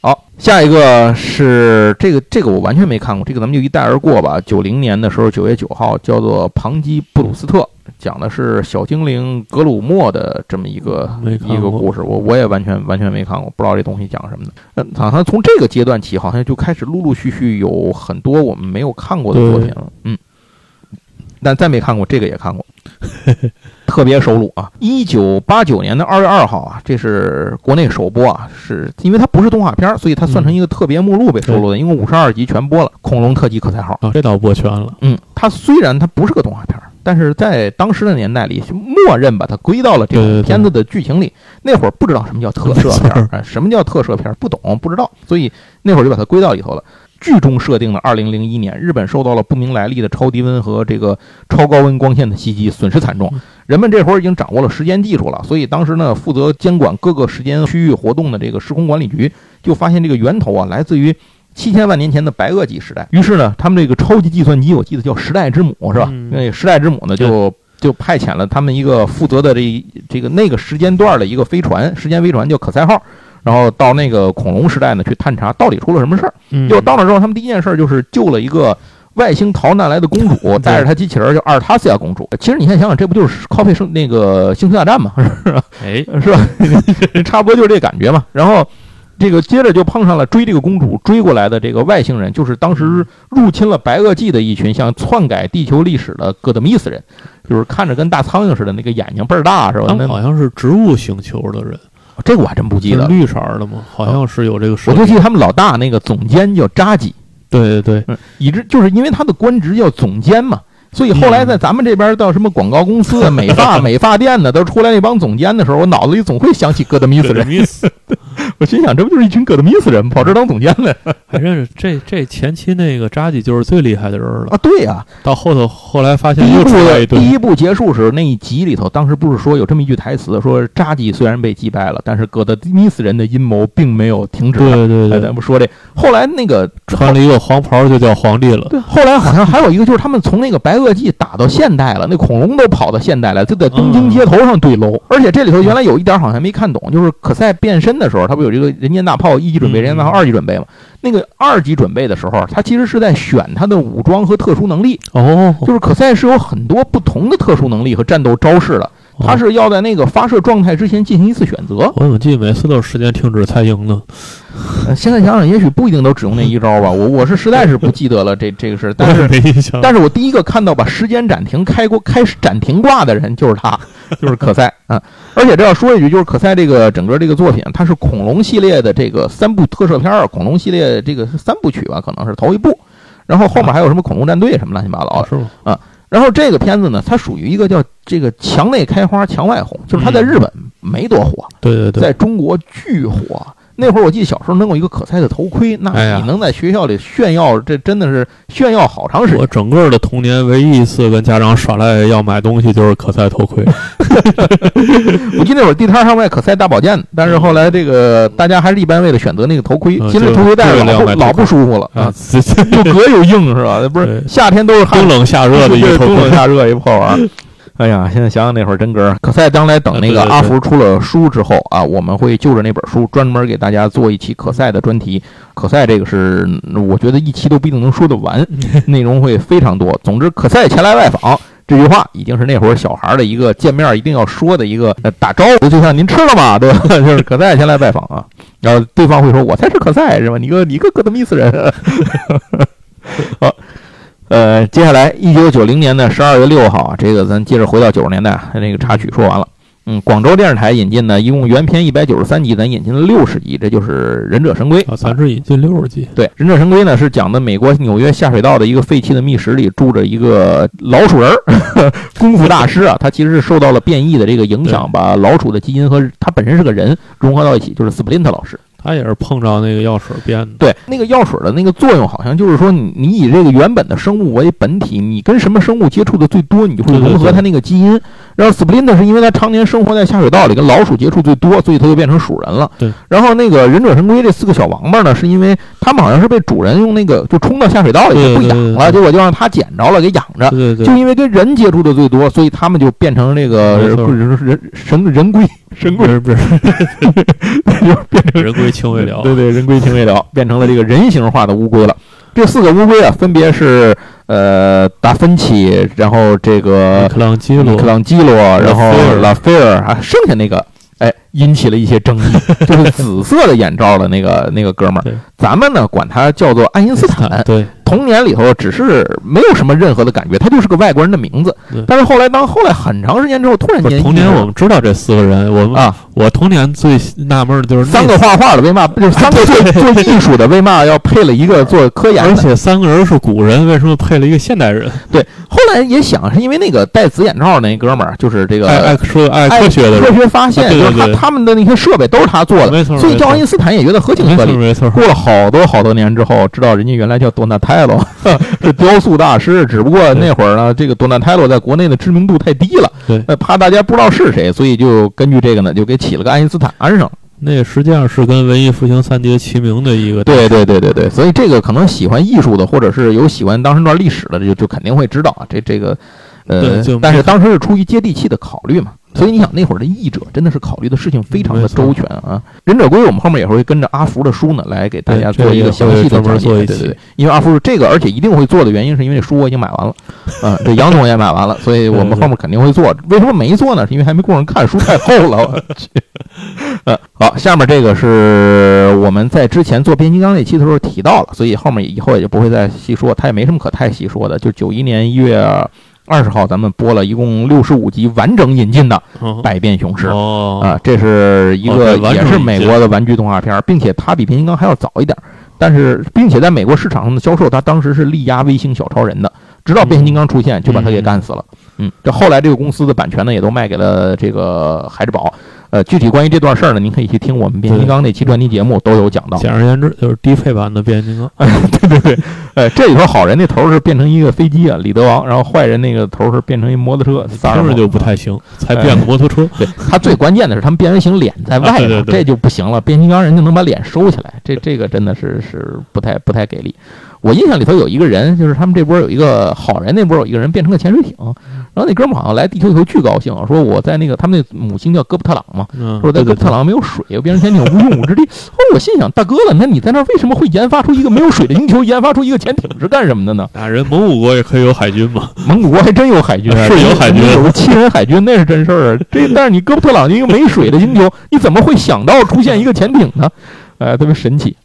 好，下一个是这个这个我完全没看过，这个咱们就一带而过吧。九零年的时候，九月九号，叫做《庞基布鲁斯特》。讲的是小精灵格鲁莫的这么一个一个故事，我我也完全完全没看过，不知道这东西讲什么的。嗯，好像从这个阶段起，好像就开始陆陆续续有很多我们没有看过的作品了。嗯，但再没看过这个也看过，特别收录啊！一九八九年的二月二号啊，这是国内首播啊，是因为它不是动画片，所以它算成一个特别目录被收录的，因为五十二集全播了，《恐龙特级可赛号》啊，这倒播全了。嗯，它虽然它不是个动画片。但是在当时的年代里，默认把它归到了这个片子的剧情里。那会儿不知道什么叫特摄片，什么叫特摄片，不懂不知道，所以那会儿就把它归到里头了。剧中设定的2001年，日本受到了不明来历的超低温和这个超高温光线的袭击，损失惨重。人们这会儿已经掌握了时间技术了，所以当时呢，负责监管各个时间区域活动的这个时空管理局就发现这个源头啊，来自于。七千万年前的白垩纪时代，于是呢，他们这个超级计算机，我记得叫时代之母，是吧？那时代之母呢，就就派遣了他们一个负责的这这个那个时间段的一个飞船，时间飞船叫可赛号，然后到那个恐龙时代呢去探查到底出了什么事儿。就到那之后，他们第一件事就是救了一个外星逃难来的公主，带着她机器人叫阿尔塔西亚公主。其实你现在想想，这不就是靠 o 生那个星球大战吗，是吧？哎，是吧？差不多就是这感觉嘛。然后。这个接着就碰上了追这个公主追过来的这个外星人，就是当时入侵了白垩纪的一群想篡改地球历史的戈德米斯人，就是看着跟大苍蝇似的，那个眼睛倍儿大，是吧？好像是植物星球的人，这个我还真不记得。绿色的吗？好像是有这个。我就记得他们老大那个总监叫扎吉。对对对，以致就是因为他的官职叫总监嘛。所以后来在咱们这边到什么广告公司、美发 美发店的，都出来那帮总监的时候，我脑子里总会想起戈德米斯人。我心想，这不就是一群戈德米斯人跑这当总监的？还真是这这前期那个扎基就是最厉害的人了啊！对呀，到后头后来发现第一部第一部结束时那一集里头，当时不是说有这么一句台词，说扎基虽然被击败了，但是戈德米斯人的阴谋并没有停止。对对对，咱不说这后来那个穿了一个黄袍就叫皇帝了。对，后来好像还有一个就是他们从那个白垩纪打到现代了，那恐龙都跑到现代了，就在东京街头上对楼。而且这里头原来有一点好像没看懂，就是可赛变身的时候，他不有这个人间大炮一级准备，人间大炮二级准备吗？那个二级准备的时候，他其实是在选他的武装和特殊能力。哦，就是可赛是有很多不同的特殊能力和战斗招式的。他是要在那个发射状态之前进行一次选择。我怎么记得每次都是时间停止才赢呢？现在想想，也许不一定都只用那一招吧。我我是实在是不记得了这这个事，但是但是我第一个看到把时间暂停开过开暂停挂的人就是他，就是可赛啊。而且这要说一句，就是可赛这个整个这个作品，它是恐龙系列的这个三部特摄片儿，恐龙系列这个三部曲吧，可能是头一部，然后后面还有什么恐龙战队什么乱七八糟的，是吗？啊。然后这个片子呢，它属于一个叫这个墙内开花墙外红，就是它在日本没多火，对对对，在中国巨火。那会儿我记得小时候能有一个可赛的头盔，那你能在学校里炫耀，这真的是炫耀好长时间。我整个的童年唯一一次跟家长耍赖要买东西，就是可赛头盔。我记得那会儿地摊上卖可赛大保健，但是后来这个大家还是一般为了选择那个头盔，其实头盔戴着老老不舒服了啊，又隔又硬是吧？不是夏天都是冬冷夏热的一个冬冷夏热一破玩意儿。哎呀，现在想想那会儿真哥。可赛将来等那个阿福出了书之后啊，我们会就着那本书专门给大家做一期可赛的专题。可赛这个是我觉得一期都不一定能说得完，内容会非常多。总之，可赛前来外访这句话已经是那会儿小孩的一个见面一定要说的一个打招呼，就像您吃了吗？对吧？就是可赛前来拜访啊，然后对方会说：“我才是可赛是吧？你个你个哥德米斯人。”好。呃，接下来一九九零年的十二月六号啊，这个咱接着回到九十年代，那个插曲说完了。嗯，广州电视台引进呢一共原片一百九十三集，咱引进了六十集，这就是《忍者神龟》啊，咱是引进六十集。对，《忍者神龟》呢是讲的美国纽约下水道的一个废弃的密室里住着一个老鼠人儿，功夫大师啊，他其实是受到了变异的这个影响，把老鼠的基因和他本身是个人融合到一起，就是斯普林特老师。他也是碰着那个药水变的。对，那个药水的那个作用，好像就是说，你你以这个原本的生物为本体，你跟什么生物接触的最多，你就会融合它那个基因。然后斯普林特是因为他常年生活在下水道里，跟老鼠接触最多，所以他就变成鼠人了。对。然后那个忍者神龟这四个小王八呢，是因为他们好像是被主人用那个就冲到下水道里不养了，结果就让他捡着了给养着。对对。就因为跟人接触的最多，所以他们就变成那个人人神人龟。神龟不是，就变成人龟情未了。对对，人龟情未了，变成了这个人形化的乌龟了。这四个乌龟啊，分别是呃达芬奇，然后这个克朗基罗，克朗基罗，然后拉斐尔啊，剩下那个。哎，引起了一些争议，就是紫色的眼罩的那个那个哥们儿，咱们呢管他叫做爱因斯坦。对，童年里头只是没有什么任何的感觉，他就是个外国人的名字。但是后来，当后来很长时间之后，突然间，童年我们知道这四个人，我们啊，我童年最纳闷的就是三个画画的为嘛，就是三个做做艺术的为嘛要配了一个做科研的？而且三个人是古人，为什么配了一个现代人？对，后来也想是因为那个戴紫眼罩那哥们儿，就是这个爱爱说爱科学的科学发现。就是他他们的那些设备都是他做的，没错。所以叫爱因斯坦也觉得合情合理，没错。过了好多好多年之后，知道人家原来叫多纳泰罗，是雕塑大师。只不过那会儿呢，这个多纳泰罗在国内的知名度太低了，对，怕大家不知道是谁，所以就根据这个呢，就给起了个爱因斯坦安上。那实际上是跟文艺复兴三杰齐名的一个。对对对对对，所以这个可能喜欢艺术的，或者是有喜欢当时那段历史的，就就肯定会知道啊。这这个，呃，但是当时是出于接地气的考虑嘛。所以你想，那会儿的译者真的是考虑的事情非常的周全啊！忍者龟，我们后面也会跟着阿福的书呢，来给大家做一个详细的讲解。对对对，因为阿福是这个，而且一定会做的原因，是因为这书我已经买完了，啊，这杨总也买完了，所以我们后面肯定会做。为什么没做呢？是因为还没顾上看，书太厚了。我去，呃，好，下面这个是我们在之前做变形金刚那期的时候提到了，所以后面以后也就不会再细说，它也没什么可太细说的。就九一年一月。二十号咱们播了一共六十五集完整引进的《百变雄狮》啊，这是一个也是美国的玩具动画片，并且它比变形金刚还要早一点，但是并且在美国市场上的销售，它当时是力压微星小超人的，直到变形金刚出现就把它给干死了。嗯，这后来这个公司的版权呢，也都卖给了这个孩之宝。呃，具体关于这段事儿呢，您可以去听我们变形金刚那期专题节目，都有讲到。简而言之，就是低配版的变形金刚。对对对，呃，这里头好人那头是变成一个飞机啊，李德王，然后坏人那个头是变成一摩托车，听着就不太行，才变个摩托车。对他最关键的是他们变形形脸在外头，这就不行了。变形金刚人就能把脸收起来，这这个真的是是不太不太给力。我印象里头有一个人，就是他们这波有一个好人，那波有一个人变成个潜水艇，然后那哥们好像来地球以后巨高兴，说我在那个他们那母星叫哥布特朗嘛，说在哥布特朗没有水，又变成潜艇无用武之地。后 来我心想，大哥了，那你在那为什么会研发出一个没有水的星球，研发出一个潜艇是干什么的呢？啊，人蒙古国也可以有海军嘛？蒙古国还真有海军，是有海军，有个七人海军，那是真事儿。这但是你哥布特朗一个没水的星球，你怎么会想到出现一个潜艇呢？哎，特别神奇。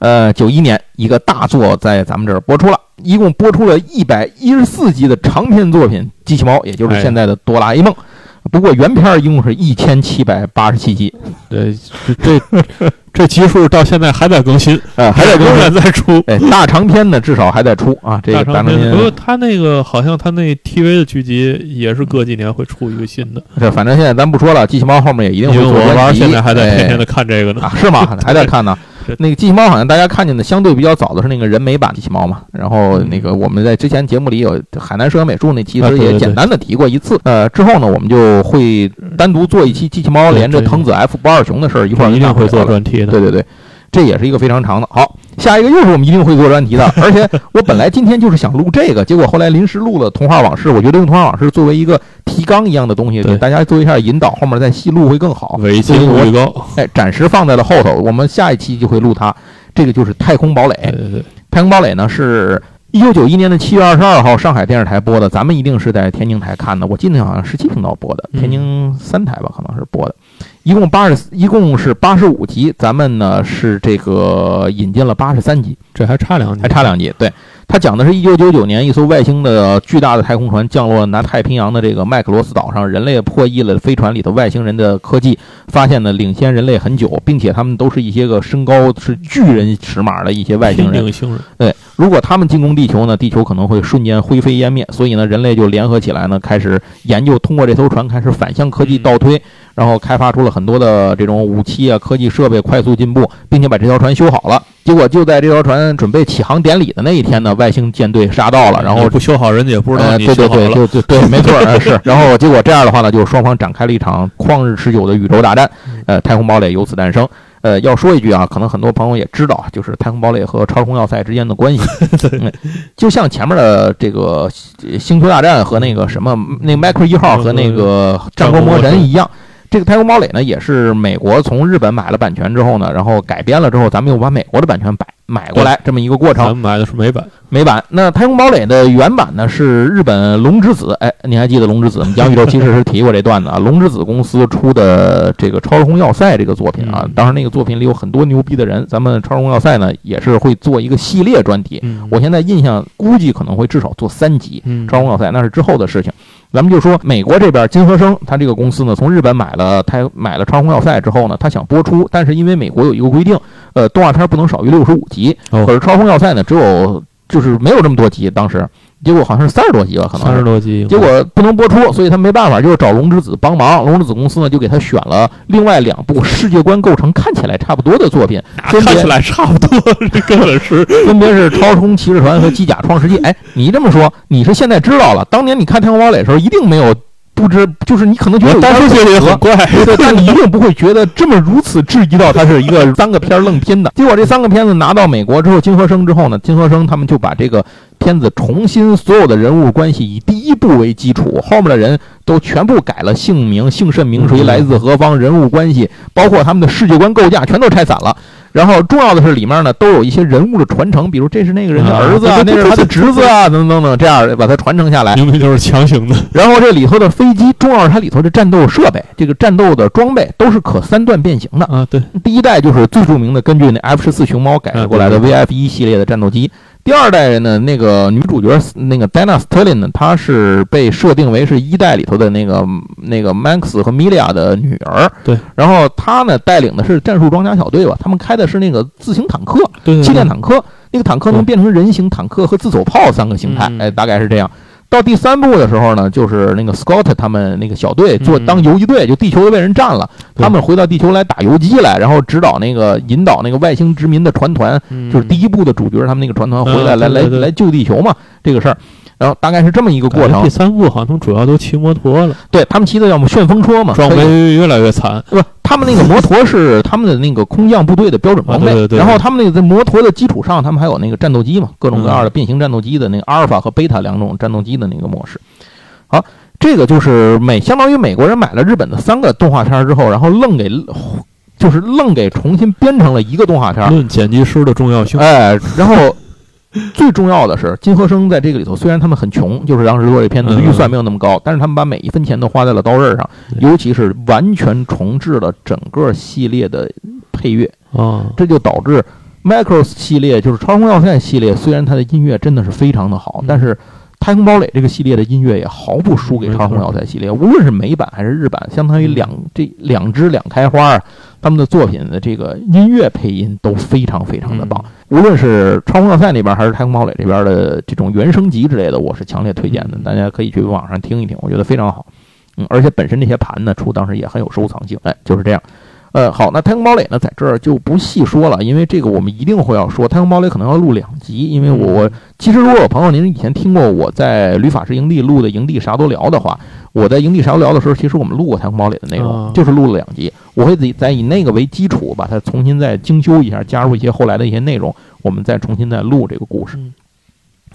呃，九一年一个大作在咱们这儿播出了，一共播出了一百一十四集的长篇作品《机器猫》，也就是现在的《哆啦 A 梦》。不过原片一共是一千七百八十七集。对，这这集数到现在还在更新啊，还在更新，在出。哎，大长篇呢，至少还在出啊。这个大长篇，不过他那个好像他那 TV 的剧集也是隔几年会出一个新的。这反正现在咱不说了，机器猫后面也一定会做我玩现在还在天天的看这个呢。是吗？还在看呢。那个机器猫好像大家看见的相对比较早的是那个人美版机器猫嘛，然后那个我们在之前节目里有海南摄影美术那其实也简单的提过一次，呃，之后呢我们就会单独做一期机器猫连着藤子 F 不二雄的事儿一块儿一定会做专题的，对对对，这也是一个非常长的。好。下一个又是我们一定会做专题的，而且我本来今天就是想录这个，结果后来临时录了《童话往事》，我觉得用《童话往事》作为一个提纲一样的东西，给大家做一下引导，后面再细录会更好。尾期预告，哎，暂时放在了后头，我们下一期就会录它。这个就是《太空堡垒》。太空堡垒》呢是一九九一年的七月二十二号上海电视台播的，咱们一定是在天津台看的，我记得好像十七频道播的，天津三台吧，可能是播的。一共八十，一共是八十五集，咱们呢是这个引进了八十三集，这还差两集，还差两集。对，它讲的是一九九九年一艘外星的巨大的太空船降落南太平洋的这个麦克罗斯岛上，人类破译了飞船里的外星人的科技，发现呢领先人类很久，并且他们都是一些个身高是巨人尺码的一些外星人。对，如果他们进攻地球呢，地球可能会瞬间灰飞烟灭，所以呢，人类就联合起来呢，开始研究，通过这艘船开始反向科技倒推。然后开发出了很多的这种武器啊，科技设备快速进步，并且把这条船修好了。结果就在这条船准备起航典礼的那一天呢，外星舰队杀到了，然后不修好，人家也不知道对对对，就就对，没错是。然后结果这样的话呢，就双方展开了一场旷日持久的宇宙大战。呃，太空堡垒由此诞生。呃，要说一句啊，可能很多朋友也知道，就是太空堡垒和超空要塞之间的关系，就像前面的这个星球大战和那个什么那麦克一号和那个战国魔神一样。这个太空堡垒呢，也是美国从日本买了版权之后呢，然后改编了之后，咱们又把美国的版权买买过来，这么一个过程。咱们买的是美版，美版。那太空堡垒的原版呢，是日本龙之子。哎，你还记得龙之子？讲宇宙其实是提过这段子啊。龙之子公司出的这个《超时空要塞》这个作品啊，当时那个作品里有很多牛逼的人。咱们《超时空要塞》呢，也是会做一个系列专题。我现在印象估计可能会至少做三集《超时空要塞》，那是之后的事情。咱们就说美国这边金和生，他这个公司呢，从日本买了他买了《超空要塞》之后呢，他想播出，但是因为美国有一个规定，呃，动画片不能少于六十五集，可是《超空要塞》呢，只有就是没有这么多集，当时。结果好像是三十多集吧，可能三十多集。结果不能播出，所以他没办法，就是找龙之子帮忙。龙之子公司呢，就给他选了另外两部世界观构成看起来差不多的作品。看起来差不多，这根本是 分别是《超冲骑士团》和《机甲创世纪》。哎，你这么说，你是现在知道了？当年你看《天空堡垒》的时候，一定没有。不知就是你可能觉得当时觉得很怪，但你一定不会觉得这么如此质疑到它是一个三个片愣拼的。结果这三个片子拿到美国之后，金和生之后呢，金和生他们就把这个片子重新所有的人物关系以第一部为基础，后面的人都全部改了姓名、姓甚名谁、来自何方、人物关系，包括他们的世界观构架，全都拆散了。然后重要的是里面呢都有一些人物的传承，比如这是那个人的儿子啊，那是他的侄子啊，等等等，这样把它传承下来，明明就是强行的。然后这里头的飞机，重要是它里头的战斗设备，这个战斗的装备都是可三段变形的啊。对，第一代就是最著名的，根据那 F 十四熊猫改过来的 VF 一系列的战斗机。第二代人呢，那个女主角那个 Dana Sterling 呢，她是被设定为是一代里头的那个那个 Max 和 Milia 的女儿。对。然后她呢，带领的是战术装甲小队吧，他们开的是那个自行坦克，气垫坦克。那个坦克能变成人形坦克和自走炮三个形态，哎，大概是这样。到第三部的时候呢，就是那个 Scott 他们那个小队做当游击队，就地球都被人占了，他们回到地球来打游击来，然后指导那个引导那个外星殖民的船团，就是第一部的主角他们那个船团回来来来来救地球嘛，这个事儿。然后大概是这么一个过程。第三部好像主要都骑摩托了，对他们骑的要么旋风车嘛，装备越来越惨。不，他们那个摩托是 他们的那个空降部队的标准装备。然后他们那个在摩托的基础上，他们还有那个战斗机嘛，各种各样的变形战斗机的那个阿尔法和贝塔两种战斗机的那个模式。好，这个就是美，相当于美国人买了日本的三个动画片之后，然后愣给，就是愣给重新编成了一个动画片。论剪辑师的重要性，哎，然后。最重要的是，金和生在这个里头，虽然他们很穷，就是当时做这片子预算没有那么高，但是他们把每一分钱都花在了刀刃上，尤其是完全重置了整个系列的配乐啊，这就导致 Macross 系列就是超空要塞系列，虽然它的音乐真的是非常的好，但是太空堡垒这个系列的音乐也毫不输给超空要塞系列，无论是美版还是日版，相当于两这两只两开花。他们的作品的这个音乐配音都非常非常的棒，无论是《超空要塞》那边还是《太空堡垒》这边的这种原声集之类的，我是强烈推荐的，大家可以去网上听一听，我觉得非常好。嗯，而且本身这些盘呢，出当时也很有收藏性。哎，就是这样。呃，好，那《太空堡垒》呢，在这儿就不细说了，因为这个我们一定会要说，《太空堡垒》可能要录两集，因为我我其实如果有朋友您以前听过我在旅法师营地录的营地啥都聊的话。我在营地啥都聊的时候，其实我们录过《太空堡垒》的内容，就是录了两集。我会自己再以那个为基础，把它重新再精修一下，加入一些后来的一些内容，我们再重新再录这个故事。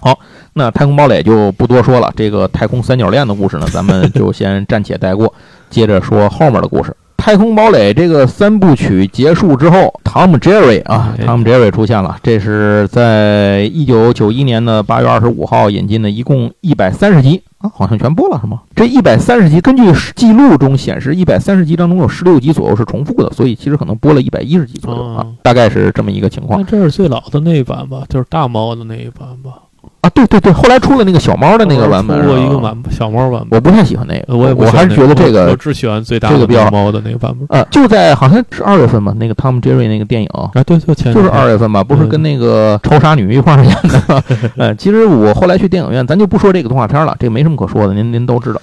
好，那《太空堡垒》就不多说了。这个太空三角恋的故事呢，咱们就先暂且带过，接着说后面的故事。太空堡垒这个三部曲结束之后，Tom Jerry 啊，Tom Jerry 出现了。这是在一九九一年的八月二十五号引进的，一共一百三十集啊，好像全播了是吗？这一百三十集，根据记录中显示，一百三十集当中有十六集左右是重复的，所以其实可能播了一百一十集左右啊，大概是这么一个情况。那这是最老的那一版吧？就是大猫的那一版吧？啊，对对对，后来出了那个小猫的那个版本，出过一个版小猫版本，我不太喜欢那个，我也我还是觉得这个，我只喜欢最大这个比较猫的那个版本。呃，就在好像是二月份吧，那个 Tom Jerry 那个电影啊，对，就前就是二月份吧，不是跟那个超杀女一块儿演的。呃，其实我后来去电影院，咱就不说这个动画片了，这个没什么可说的，您您都知道。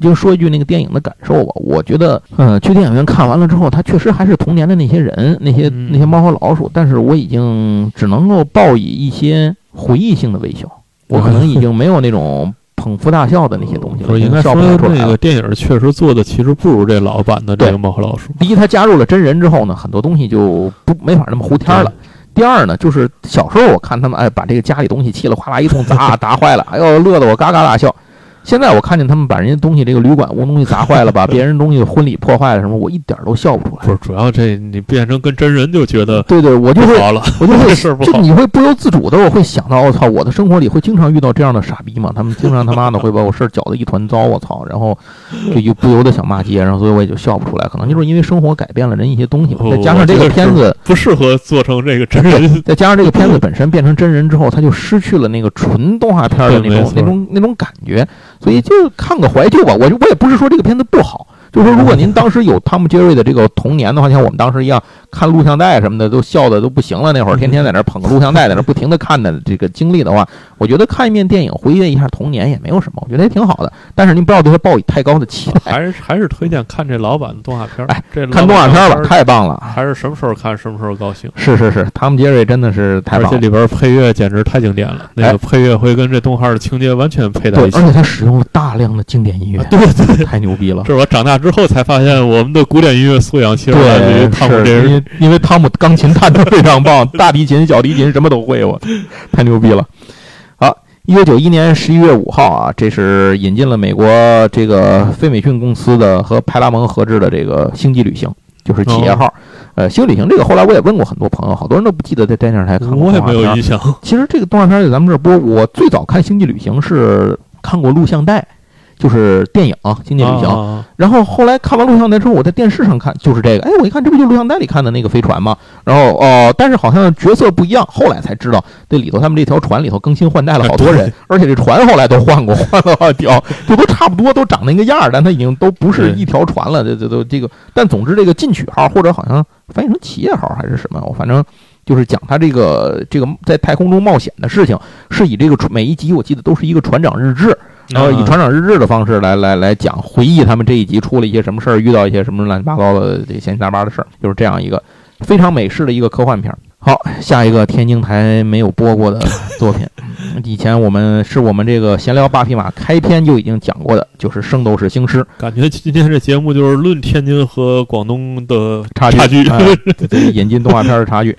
就说一句那个电影的感受吧，我觉得，嗯，去电影院看完了之后，他确实还是童年的那些人，那些那些猫和老鼠，但是我已经只能够报以一些回忆性的微笑。我可能已经没有那种捧腹大笑的那些东西了。应该说那个电影确实做的其实不如这老版的这个猫和老鼠。第一，它加入了真人之后呢，很多东西就不没法那么胡天了。第二呢，就是小时候我看他们哎把这个家里东西气了哗啦一通砸砸坏了，哎呦乐得我嘎嘎大笑。现在我看见他们把人家东西这个旅馆屋东西砸坏了，把别人东西婚礼破坏了什么，我一点都笑不出来。不是，主要这你变成跟真人就觉得对对，我就会我就会 就你会不由自主的我会想到我操，我的生活里会经常遇到这样的傻逼嘛？他们经常他妈的会把我事儿搅得一团糟，我操，然后就就不由得想骂街，然后所以我也就笑不出来。可能就是因为生活改变了人一些东西，再加上这个片子不适合做成这个真人，再加上这个片子本身变成真人之后，他就失去了那个纯动画片的那种那种那种感觉，所以就看。个怀旧吧，我我也不是说这个片子不好。就是说，如果您当时有汤姆·杰瑞的这个童年的话，像我们当时一样看录像带什么的，都笑的都不行了。那会儿天天在那捧个录像带，在那不停的看的这个经历的话，我觉得看一遍电影，回忆一下童年也没有什么，我觉得也挺好的。但是您不要对他抱以太高的期待。还是还是推荐看这老版的动画片。哎，这看动画片吧，太棒了。还是什么时候看什么时候高兴。是是是，汤姆·杰瑞真的是太棒。而且里边配乐简直太经典了，那个配乐会跟这动画的情节完全配在一起。而且他使用了大量的经典音乐，对对，太牛逼了。这是我长大之后才发现。我们的古典音乐素养其实来自于汤姆这人，因为汤姆钢琴弹得非常棒，大提琴、小提琴什么都会，我太牛逼了。好，一九九一年十一月五号啊，这是引进了美国这个飞美讯公司的和派拉蒙合制的这个《星际旅行》，就是企业号。呃，《星际旅行》这个后来我也问过很多朋友，好多人都不记得在电视台看过。我也没有印象。其实这个动画片在咱们这儿播，我最早看《星际旅行》是看过录像带。就是电影《星际旅行》。然后后来看完录像带之后，我在电视上看就是这个，哎，我一看这不就录像带里看的那个飞船吗？然后哦，但是好像角色不一样。后来才知道，这里头他们这条船里头更新换代了好多人，而且这船后来都换过，换了好几条，就都差不多，都长那个样儿，但它已经都不是一条船了。这这都这个，但总之这个进取号或者好像翻译成企业号还是什么，我反正。就是讲他这个这个在太空中冒险的事情，是以这个每一集我记得都是一个船长日志，然后以船长日志的方式来来来讲回忆他们这一集出了一些什么事儿，遇到一些什么乱七八糟的这闲七杂八的事儿，就是这样一个非常美式的一个科幻片。好，下一个天津台没有播过的作品，以前我们是我们这个闲聊八匹马开篇就已经讲过的，就是《圣斗士星矢》。感觉今天这节目就是论天津和广东的差距，引进动画片的差距。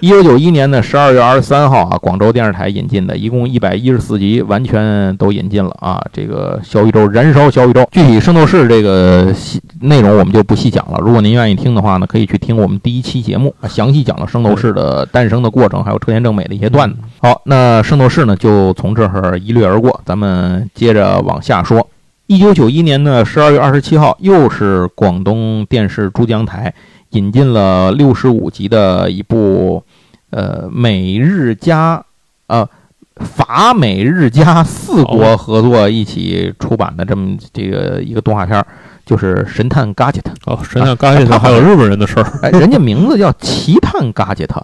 一九九一年的十二月二十三号啊，广州电视台引进的，一共一百一十四集，完全都引进了啊。这个小宇宙燃烧小宇宙，具体圣斗士这个内容我们就不细讲了。如果您愿意听的话呢，可以去听我们第一期节目啊，详细讲了圣斗士的诞生的过程，还有车田正美的一些段子。好，那圣斗士呢，就从这儿一掠而过，咱们接着往下说。一九九一年的十二月二十七号，又是广东电视珠江台。引进了六十五集的一部，呃，美日加，呃，法美日加四国合作一起出版的这么这个一个动画片，就是《神探嘎吉特》。哦，《神探嘎吉特》还有日本人的事儿。哎，人家名字叫《奇探嘎吉特》。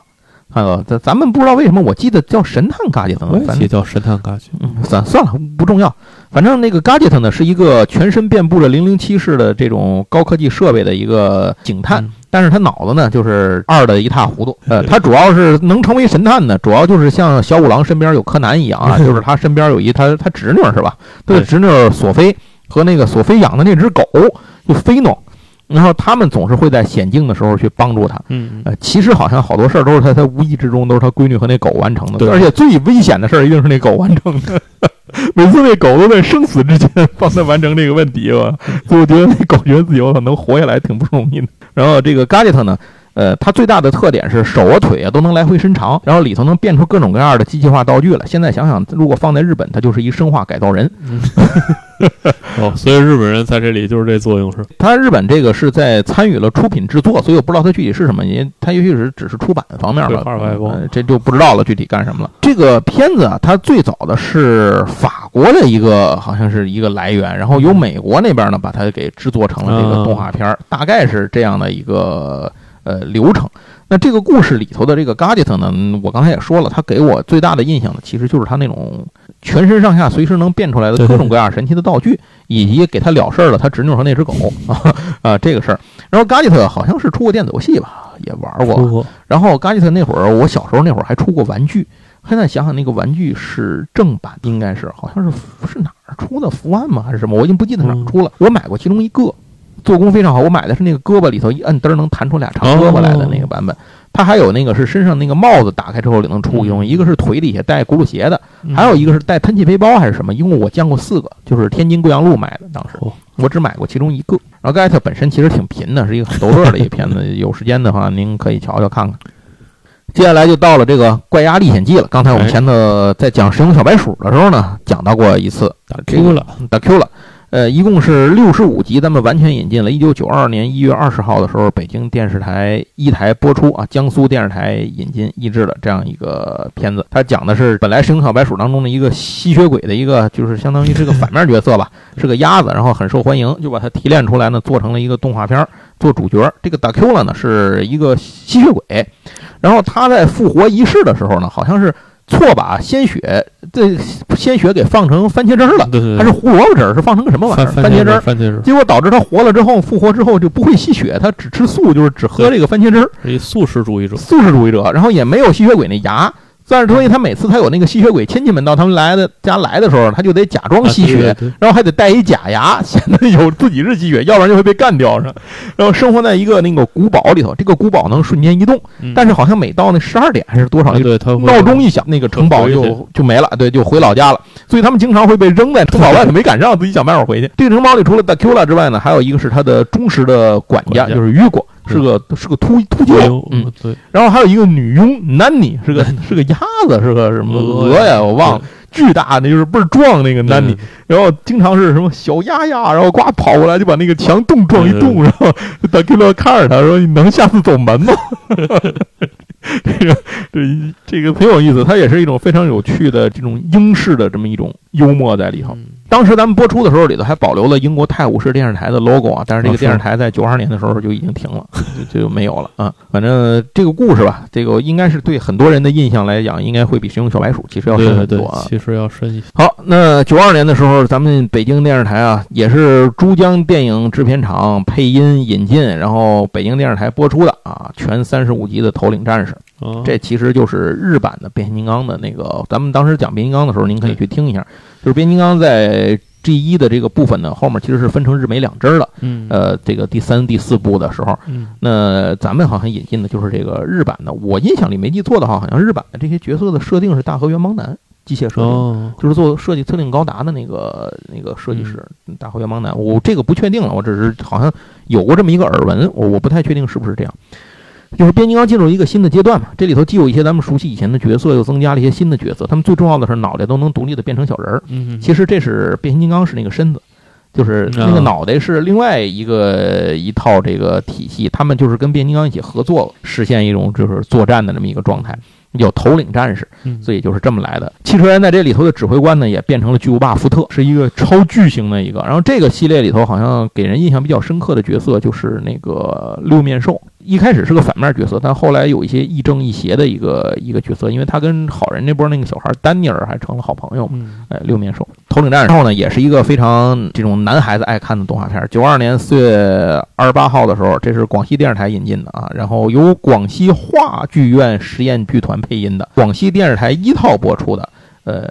啊，咱咱们不知道为什么，我记得叫神探嘎吉特，反正叫神探嘎吉。嗯，算算了，不重要。反正那个嘎吉特呢，是一个全身遍布着零零七式的这种高科技设备的一个警探，但是他脑子呢就是二的一塌糊涂。呃，他主要是能成为神探呢，主要就是像小五郎身边有柯南一样啊，就是他身边有一他他侄女是吧？他的侄女索菲和那个索菲养的那只狗就菲诺。然后他们总是会在险境的时候去帮助他，嗯，呃，其实好像好多事儿都是他他无意之中都是他闺女和那狗完成的，对，而且最危险的事儿一定是那狗完成的，每次那狗都在生死之间帮他完成这个问题吧，所以我觉得那狗觉得自己能活下来挺不容易的。然后这个 g a d e t 呢？呃，它最大的特点是手啊腿啊都能来回伸长，然后里头能变出各种各样的机械化道具来。现在想想，如果放在日本，它就是一生化改造人。哦，所以日本人在这里就是这作用是？他日本这个是在参与了出品制作，所以我不知道它具体是什么，因为它也许是只是出版方面的，这就不知道了具体干什么了。这个片子啊，它最早的是法国的一个，好像是一个来源，然后由美国那边呢把它给制作成了这个动画片，大概是这样的一个。呃，流程。那这个故事里头的这个 Gadget 呢，我刚才也说了，他给我最大的印象呢，其实就是他那种全身上下随时能变出来的各种各样神奇的道具，以及给他了事儿了他侄女和那只狗啊啊这个事儿。然后 Gadget 好像是出过电子游戏吧，也玩过。然后 Gadget 那会儿，我小时候那会儿还出过玩具。现在想想，那个玩具是正版，应该是好像是是哪儿出的？福安吗？还是什么？我已经不记得哪儿出了。我买过其中一个。做工非常好，我买的是那个胳膊里头一摁嘚能弹出俩长胳膊来的那个版本。它还有那个是身上那个帽子打开之后里能出一种，一个是腿底下带轱辘鞋的，还有一个是带喷气背包还是什么。一共我见过四个，就是天津贵阳路买的。当时我只买过其中一个。然后盖特本身其实挺贫的，是一个很逗乐的一个片子。有时间的话，您可以瞧瞧看看。接下来就到了这个《怪鸭历险记》了。刚才我们前头在讲《神龙小白鼠》的时候呢，讲到过一次，打 Q 了，打 Q 了。呃，一共是六十五集，咱们完全引进了。一九九二年一月二十号的时候，北京电视台一台播出啊，江苏电视台引进译制的这样一个片子。它讲的是本来《神龙小白鼠》当中的一个吸血鬼的一个，就是相当于是个反面角色吧，是个鸭子，然后很受欢迎，就把它提炼出来呢，做成了一个动画片做主角。这个 dacula 呢是一个吸血鬼，然后他在复活仪式的时候呢，好像是。错把鲜血这鲜血给放成番茄汁儿了，还是胡萝卜汁儿？是放成个什么玩意儿？番茄汁。番茄汁。结果导致他活了之后，复活之后就不会吸血，他只吃素，就是只喝这个番茄汁。一素食主义者。素食主义者，然后也没有吸血鬼那牙。但是，所以他每次他有那个吸血鬼亲戚们到他们来的家来的时候，他就得假装吸血，然后还得戴一假牙，显得有自己是吸血，要不然就会被干掉是。然后生活在一个那个古堡里头，这个古堡能瞬间移动，但是好像每到那十二点还是多少，闹钟一响，那个城堡就就没了，对，就回老家了。所以他们经常会被扔在城堡外头，没赶上，自己想办法回去。这个城堡里除了大 Q 了之外呢，还有一个是他的忠实的管家，就是雨果。是个是个秃秃鹫，嗯对，然后还有一个女佣 Nanny，是个是个鸭子，是个什么鹅呀？我忘了，巨大，那就是倍儿壮那个 nanny，，然后经常是什么小鸭鸭，然后呱跑过来就把那个墙洞撞一洞，然后大 Q 乐看着他说：“你能下次走门吗？” 这个这这个挺有意思，它也是一种非常有趣的这种英式的这么一种幽默在里头。当时咱们播出的时候，里头还保留了英国泰晤士电视台的 logo 啊，但是这个电视台在九二年的时候就已经停了，就就没有了啊。反正这个故事吧，这个应该是对很多人的印象来讲，应该会比《神勇小白鼠》其实要深很多啊。其实要深一些。好，那九二年的时候，咱们北京电视台啊，也是珠江电影制片厂配音引进，然后北京电视台播出的啊，全三十五集的《头领战士》。这其实就是日版的变形金刚的那个。咱们当时讲变形金刚的时候，您可以去听一下。就是变形金刚在 G 一的这个部分呢，后面其实是分成日美两支了。嗯，呃，这个第三、第四部的时候，那咱们好像引进的就是这个日版的。我印象里没记错的话，好像日版的这些角色的设定是大和元邦男机械设定，就是做设计特定高达的那个那个设计师大和元邦男。我这个不确定了，我只是好像有过这么一个耳闻，我我不太确定是不是这样。就是变形金刚进入一个新的阶段嘛，这里头既有一些咱们熟悉以前的角色，又增加了一些新的角色。他们最重要的是脑袋都能独立的变成小人儿。嗯，其实这是变形金刚是那个身子，就是那个脑袋是另外一个一套这个体系。他们就是跟变形金刚一起合作，实现一种就是作战的这么一个状态。有头领战士，所以就是这么来的。汽车人在这里头的指挥官呢，也变成了巨无霸福特，是一个超巨型的一个。然后这个系列里头，好像给人印象比较深刻的角色就是那个六面兽。一开始是个反面角色，但后来有一些亦正亦邪的一个一个角色，因为他跟好人那波那个小孩丹尼尔还成了好朋友。哎，六面兽头领战士后呢，也是一个非常这种男孩子爱看的动画片。九二年四月二十八号的时候，这是广西电视台引进的啊，然后由广西话剧院实验剧团配音的，广西电视台一套播出的。呃，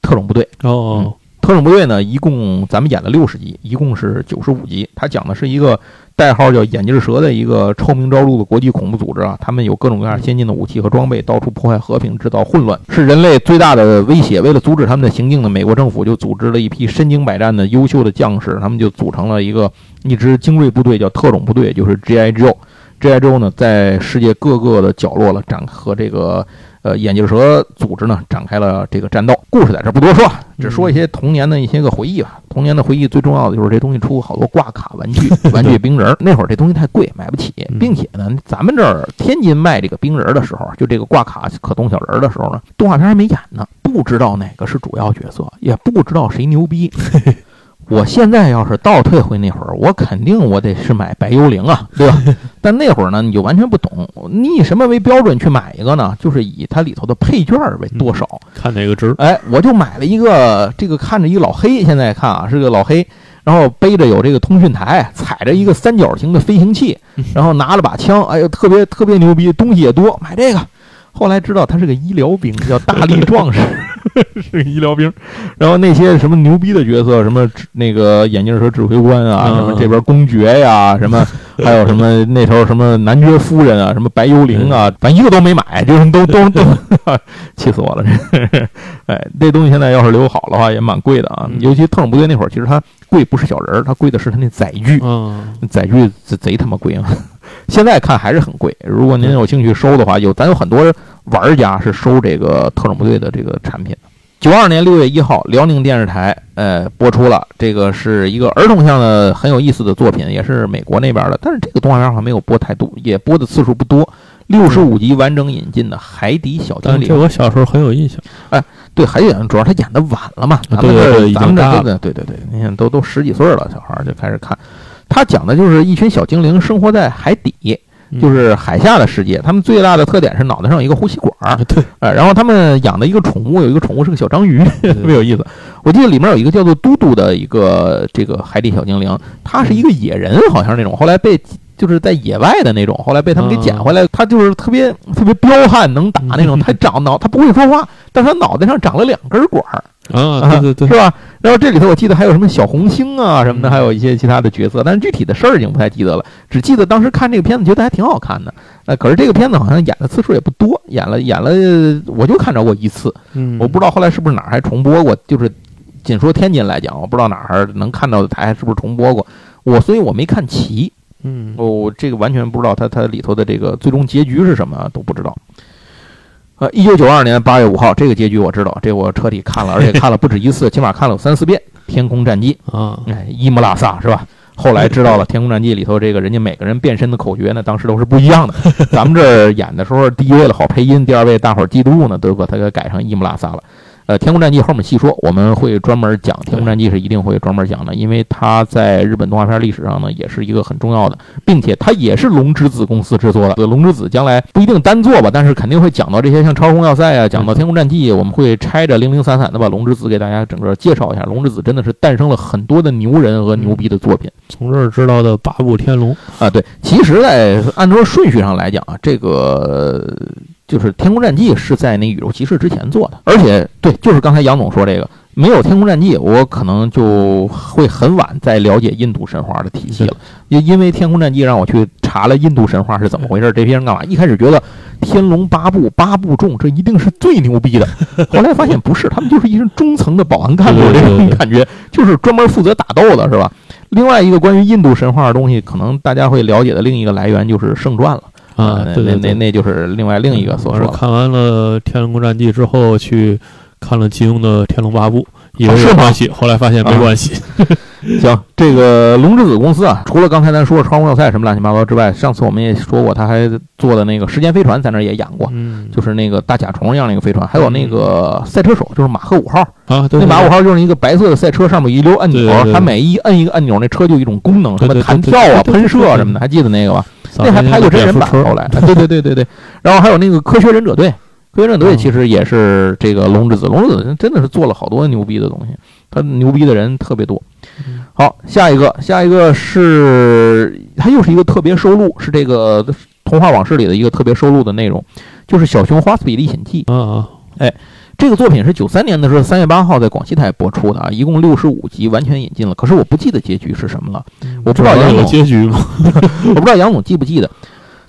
特种部队哦，特种部队呢，一共咱们演了六十集，一共是九十五集。它讲的是一个。代号叫眼镜蛇的一个臭名昭著的国际恐怖组织啊，他们有各种各样先进的武器和装备，到处破坏和平，制造混乱，是人类最大的威胁。为了阻止他们的行径呢，美国政府就组织了一批身经百战的优秀的将士，他们就组成了一个一支精锐部队，叫特种部队，就是 G.I. Joe。G.I. Joe 呢，在世界各个的角落了展和这个。呃，眼镜蛇组织呢展开了这个战斗。故事在这不多说，只说一些童年的一些个回忆吧。童年的回忆最重要的就是这东西出好多挂卡玩具、玩具冰人。那会儿这东西太贵，买不起，并且呢，咱们这儿天津卖这个冰人的时候，就这个挂卡可动小人的时候呢，动画片还没演呢，不知道哪个是主要角色，也不知道谁牛逼。我现在要是倒退回那会儿，我肯定我得是买白幽灵啊，对吧？但那会儿呢，你就完全不懂，你以什么为标准去买一个呢？就是以它里头的配件为多少，看哪个值。哎，我就买了一个，这个看着一老黑，现在看啊是个老黑，然后背着有这个通讯台，踩着一个三角形的飞行器，然后拿了把枪，哎呦，特别特别牛逼，东西也多，买这个。后来知道他是个医疗兵，叫大力壮士。是个医疗兵，然后那些什么牛逼的角色，什么那个眼镜蛇指挥官啊，什么这边公爵呀，什么还有什么那头什么男爵夫人啊，什么白幽灵啊，咱一个都没买，就是都都都，气死我了！这，哎，这东西现在要是留好的话，也蛮贵的啊。尤其特种部队那会儿，其实它贵不是小人儿，它贵的是它那载具，载具贼他妈贵啊！现在看还是很贵。如果您有兴趣收的话，有咱有很多玩家是收这个特种部队的这个产品。九二年六月一号，辽宁电视台呃播出了这个是一个儿童向的很有意思的作品，也是美国那边的，但是这个动画片好像没有播太多，也播的次数不多。六十五集完整引进的《海底小精灵》，这我小时候很有印象。哎，对，海底主要他演的晚了嘛，咱们这咱们这对对对，你看都都十几岁了，小孩就开始看。他讲的就是一群小精灵生活在海底。就是海下的世界，他们最大的特点是脑袋上有一个呼吸管儿，对，哎，然后他们养的一个宠物，有一个宠物是个小章鱼，特别有意思。我记得里面有一个叫做嘟嘟的一个这个海底小精灵，它是一个野人，好像是那种，后来被就是在野外的那种，后来被他们给捡回来。它就是特别特别彪悍，能打那种。它长脑，它不会说话，但是它脑袋上长了两根管儿。啊，对对对，是吧？然后这里头我记得还有什么小红星啊什么的，还有一些其他的角色，但是具体的事儿已经不太记得了，只记得当时看这个片子觉得还挺好看的。呃，可是这个片子好像演的次数也不多，演了演了，我就看着过一次。嗯，我不知道后来是不是哪儿还重播过，就是仅说天津来讲，我不知道哪儿能看到的台是不是重播过。我所以我没看齐。嗯，我这个完全不知道它它里头的这个最终结局是什么都不知道。呃，一九九二年八月五号，这个结局我知道，这我彻底看了，而且看了不止一次，起码看了有三四遍《天空战记》啊，哎，伊姆拉萨是吧？后来知道了《天空战记》里头这个人家每个人变身的口诀呢，当时都是不一样的。咱们这儿演的时候，第一位了好配音，第二位大伙儿嫉妒呢，都把它给改成伊姆拉萨了。呃，《天空战记》后面细说，我们会专门讲《天空战记》，是一定会专门讲的，因为它在日本动画片历史上呢，也是一个很重要的，并且它也是龙之子公司制作的。龙之子将来不一定单做吧，但是肯定会讲到这些，像《超空要塞》啊，讲到《天空战记》，我们会拆着零零散散的把龙之子给大家整个介绍一下。龙之子真的是诞生了很多的牛人和牛逼的作品。从这儿知道的八部天龙啊，对，其实，在按照顺序上来讲啊，这个。就是《天空战记》是在那《宇宙骑士》之前做的，而且对，就是刚才杨总说这个，没有《天空战记》，我可能就会很晚再了解印度神话的体系了。因因为《天空战记》让我去查了印度神话是怎么回事，这批人干嘛？一开始觉得天龙八部八部众，这一定是最牛逼的，后来发现不是，他们就是一群中层的保安干部，这种感觉就是专门负责打斗的，是吧？另外一个关于印度神话的东西，可能大家会了解的另一个来源就是圣传了。啊，对对，那那就是另外另一个所说。看完了《天龙战记》之后，去看了金庸的《天龙八部》，以为有关系，后来发现没关系。行，这个龙之子公司啊，除了刚才咱说的《超空要塞》什么乱七八糟之外，上次我们也说过，他还做的那个时间飞船，在那也演过，就是那个大甲虫一样的一个飞船，还有那个赛车手，就是马赫五号啊，那马五号就是一个白色的赛车，上面一溜按钮，它每一摁一个按钮，那车就有一种功能，什么弹跳啊、喷射什么的，还记得那个吧？那还拍过真人版，后来，对对 对对对，然后还有那个科学忍者队，科学忍者队其实也是这个龙之子，龙之子真的是做了好多牛逼的东西，他牛逼的人特别多。好，下一个，下一个是它又是一个特别收录，是这个童话往事里的一个特别收录的内容，就是《小熊花斯比历险记》。啊啊，哎。这个作品是九三年的时候三月八号在广西台播出的啊，一共六十五集，完全引进了。可是我不记得结局是什么了，我不知道杨总结局吗？我不知道杨总记不记得。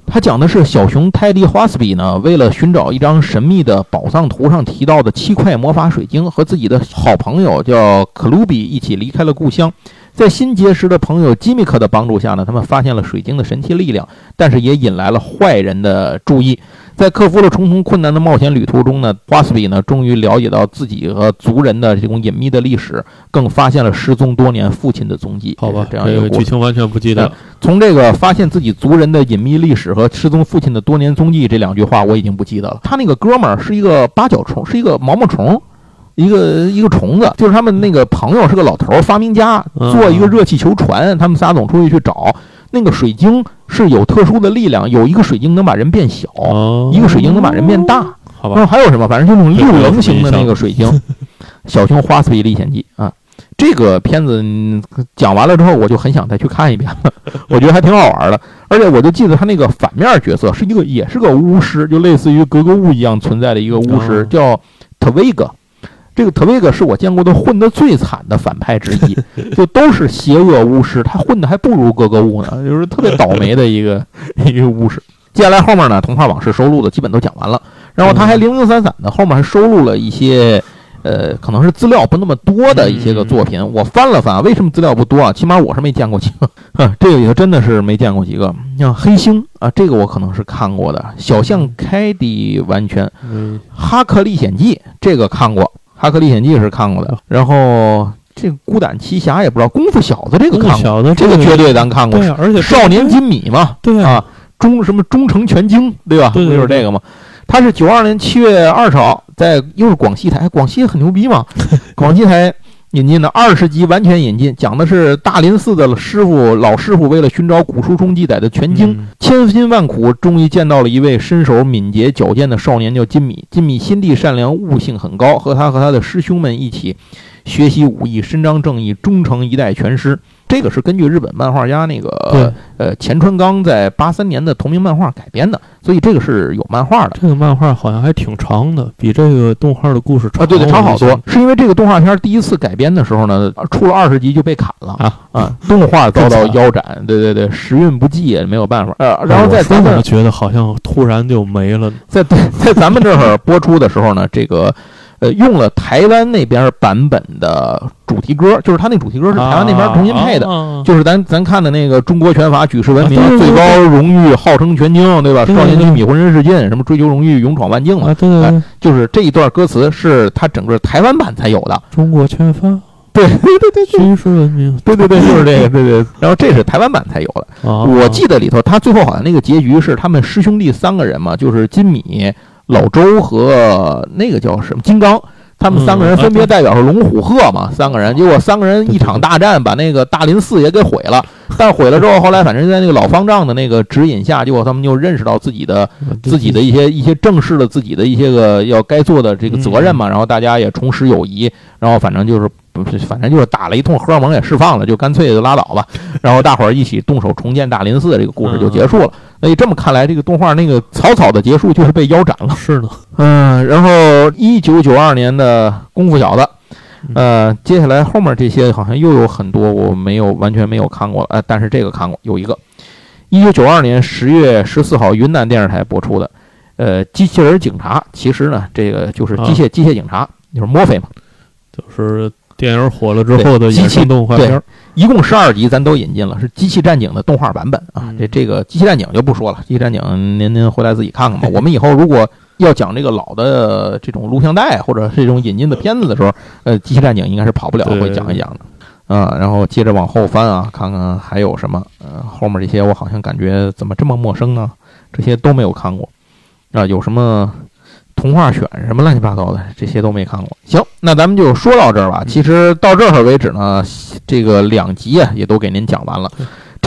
他讲的是小熊泰迪·华斯比呢，为了寻找一张神秘的宝藏图上提到的七块魔法水晶，和自己的好朋友叫克鲁比一起离开了故乡。在新结识的朋友吉米克的帮助下呢，他们发现了水晶的神奇力量，但是也引来了坏人的注意。在克服了重重困难的冒险旅途中呢，华斯比呢终于了解到自己和族人的这种隐秘的历史，更发现了失踪多年父亲的踪迹。好吧，这样一个剧情完全不记得。从这个发现自己族人的隐秘历史和失踪父亲的多年踪迹这两句话，我已经不记得了。他那个哥们儿是一个八角虫，是一个毛毛虫，一个一个虫子，就是他们那个朋友是个老头儿发明家，做一个热气球船，他们仨总出去去找。那个水晶是有特殊的力量，有一个水晶能把人变小，一个水晶能把人变大。好吧，然后还有什么？反正就那种六棱形的那个水晶，《小熊花斯比历险记》啊，这个片子讲完了之后，我就很想再去看一遍了。我觉得还挺好玩的，而且我就记得他那个反面角色是一个，也是个巫师，就类似于格格巫一样存在的一个巫师，叫特维格。这个特维格是我见过的混得最惨的反派之一，就都是邪恶巫师，他混的还不如格格巫呢，就是特别倒霉的一个 一个巫师。接下来后面呢，童话往事收录的基本都讲完了，然后他还零零散散的后面还收录了一些，呃，可能是资料不那么多的一些个作品。我翻了翻，为什么资料不多啊？起码我是没见过几个，这个里头真的是没见过几个。像黑星啊，这个我可能是看过的，小象凯蒂完全，哈克历险记这个看过。《哈克历险记》是看过的，然后这个《孤胆奇侠》也不知道，《功夫小子》这个看过，这个绝对咱看过，而且《少年金米》嘛，对啊，忠什么忠诚全经，对吧？就是这个嘛。他是九二年七月二十号在又是广西台，广西很牛逼嘛，广西台。引进的二十集完全引进，讲的是大林寺的师傅老师傅为了寻找古书中记载的全经，千辛万苦，终于见到了一位身手敏捷矫健的少年，叫金米。金米心地善良，悟性很高，和他和他的师兄们一起学习武艺，伸张正义，终成一代拳师。这个是根据日本漫画家那个呃钱川刚在八三年的同名漫画改编的，所以这个是有漫画的。这个漫画好像还挺长的，比这个动画的故事长。啊，对对，长好多。是因为这个动画片第一次改编的时候呢，出了二十集就被砍了啊啊！动画遭到腰斩，对对对，时运不济也，没有办法。呃，然后在咱们觉得好像突然就没了。在在咱们这儿播出的时候呢，这个。呃，用了台湾那边版本的主题歌，就是他那主题歌是台湾那边重新配的，就是咱咱看的那个“中国拳法举世闻名，最高荣誉号称全经”，对吧？少年女米浑身是劲，什么追求荣誉勇闯万境嘛？对对，就是这一段歌词是他整个台湾版才有的。中国拳法，对对对对，举世闻名，对对对，就是这个，对对。然后这是台湾版才有的。我记得里头他最后好像那个结局是他们师兄弟三个人嘛，就是金米。老周和那个叫什么金刚，他们三个人分别代表是龙虎鹤嘛，三个人，结果三个人一场大战把那个大林寺也给毁了。但毁了之后，后来反正在那个老方丈的那个指引下，结果他们就认识到自己的自己的一些一些正视了自己的一些个要该做的这个责任嘛。然后大家也重拾友谊，然后反正就是。反正就是打了一通荷尔蒙也释放了，就干脆就拉倒吧。然后大伙儿一起动手重建大林寺，这个故事就结束了。所以这么看来，这个动画那个草草的结束就是被腰斩了。是的，嗯。然后一九九二年的功夫小子，呃，接下来后面这些好像又有很多我没有完全没有看过，呃，但是这个看过，有一个一九九二年十月十四号云南电视台播出的，呃，机器人警察。其实呢，这个就是机械机械警察，就是墨菲嘛，就是。电影火了之后的机器动画片，一共十二集，咱都引进了，是《机器战警》的动画版本啊。这这个《机器战警》就不说了，《机器战警》您您回来自己看看吧。我们以后如果要讲这个老的这种录像带或者这种引进的片子的时候，呃，《机器战警》应该是跑不了，会讲一讲的啊。然后接着往后翻啊，看看还有什么。呃，后面这些我好像感觉怎么这么陌生呢？这些都没有看过啊。有什么？童话选什么乱七八糟的，这些都没看过。行，那咱们就说到这儿吧。其实到这儿为止呢，这个两集啊也都给您讲完了。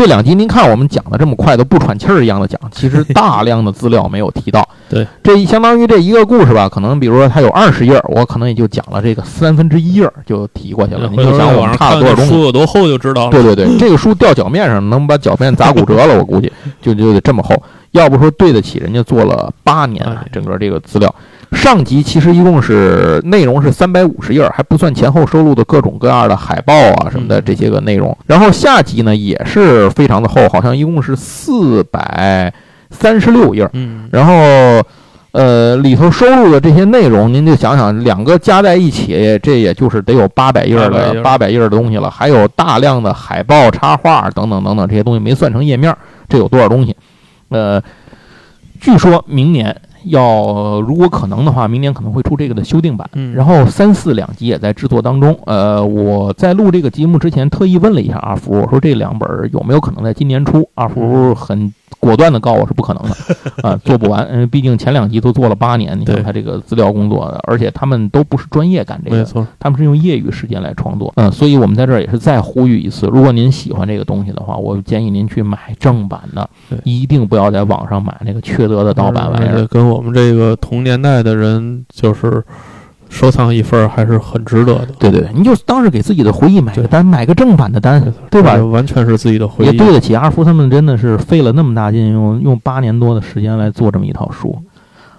这两集您看我们讲的这么快，都不喘气儿一样的讲，其实大量的资料没有提到。对，这相当于这一个故事吧，可能比如说它有二十页，我可能也就讲了这个三分之一页就提过去了。您就想我们差了多少东西？书有多厚就知道了。对对对，这个书掉脚面上能把脚面砸骨折了，我估计就就得这么厚。要不说对得起人家做了八年整个这个资料。上集其实一共是内容是三百五十页，还不算前后收录的各种各样的海报啊什么的这些个内容。然后下集呢也是非常的厚，好像一共是四百三十六页。嗯，然后呃里头收录的这些内容，您就想想，两个加在一起，这也就是得有八百页的八百页的东西了。还有大量的海报、插画等等等等这些东西没算成页面，这有多少东西？呃，据说明年。要如果可能的话，明年可能会出这个的修订版。嗯，然后三四两集也在制作当中。呃，我在录这个节目之前特意问了一下阿福，我说这两本有没有可能在今年出？阿福很。果断的告我是不可能的，啊，做不完，嗯，毕竟前两集都做了八年，你看他这个资料工作，而且他们都不是专业干这个，没错，他们是用业余时间来创作，嗯，所以我们在这儿也是再呼吁一次，如果您喜欢这个东西的话，我建议您去买正版的，一定不要在网上买那个缺德的盗版玩意儿，跟我们这个同年代的人就是。收藏一份还是很值得的。对对对，你就当是给自己的回忆买个单，买个正版的单，对吧？完全是自己的回忆。也对得起阿福他们，真的是费了那么大劲，用用八年多的时间来做这么一套书。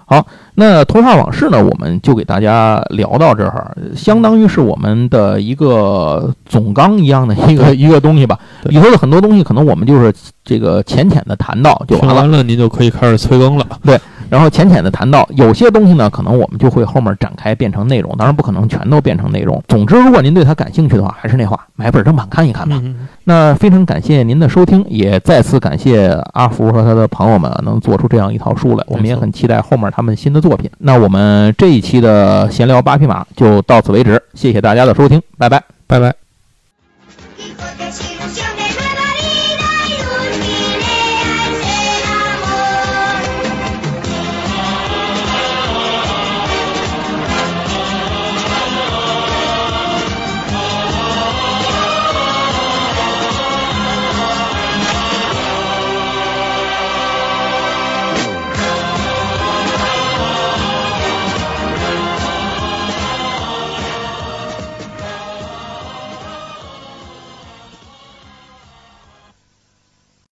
好，那童话往事呢，我们就给大家聊到这儿，相当于是我们的一个总纲一样的一个一个东西吧。里头的很多东西，可能我们就是这个浅浅的谈到就完了，您就可以开始催更了。对。然后浅浅的谈到有些东西呢，可能我们就会后面展开变成内容，当然不可能全都变成内容。总之，如果您对它感兴趣的话，还是那话，买本正版看一看吧。那非常感谢您的收听，也再次感谢阿福和他的朋友们能做出这样一套书来，我们也很期待后面他们新的作品。那我们这一期的闲聊八匹马就到此为止，谢谢大家的收听，拜拜，拜拜。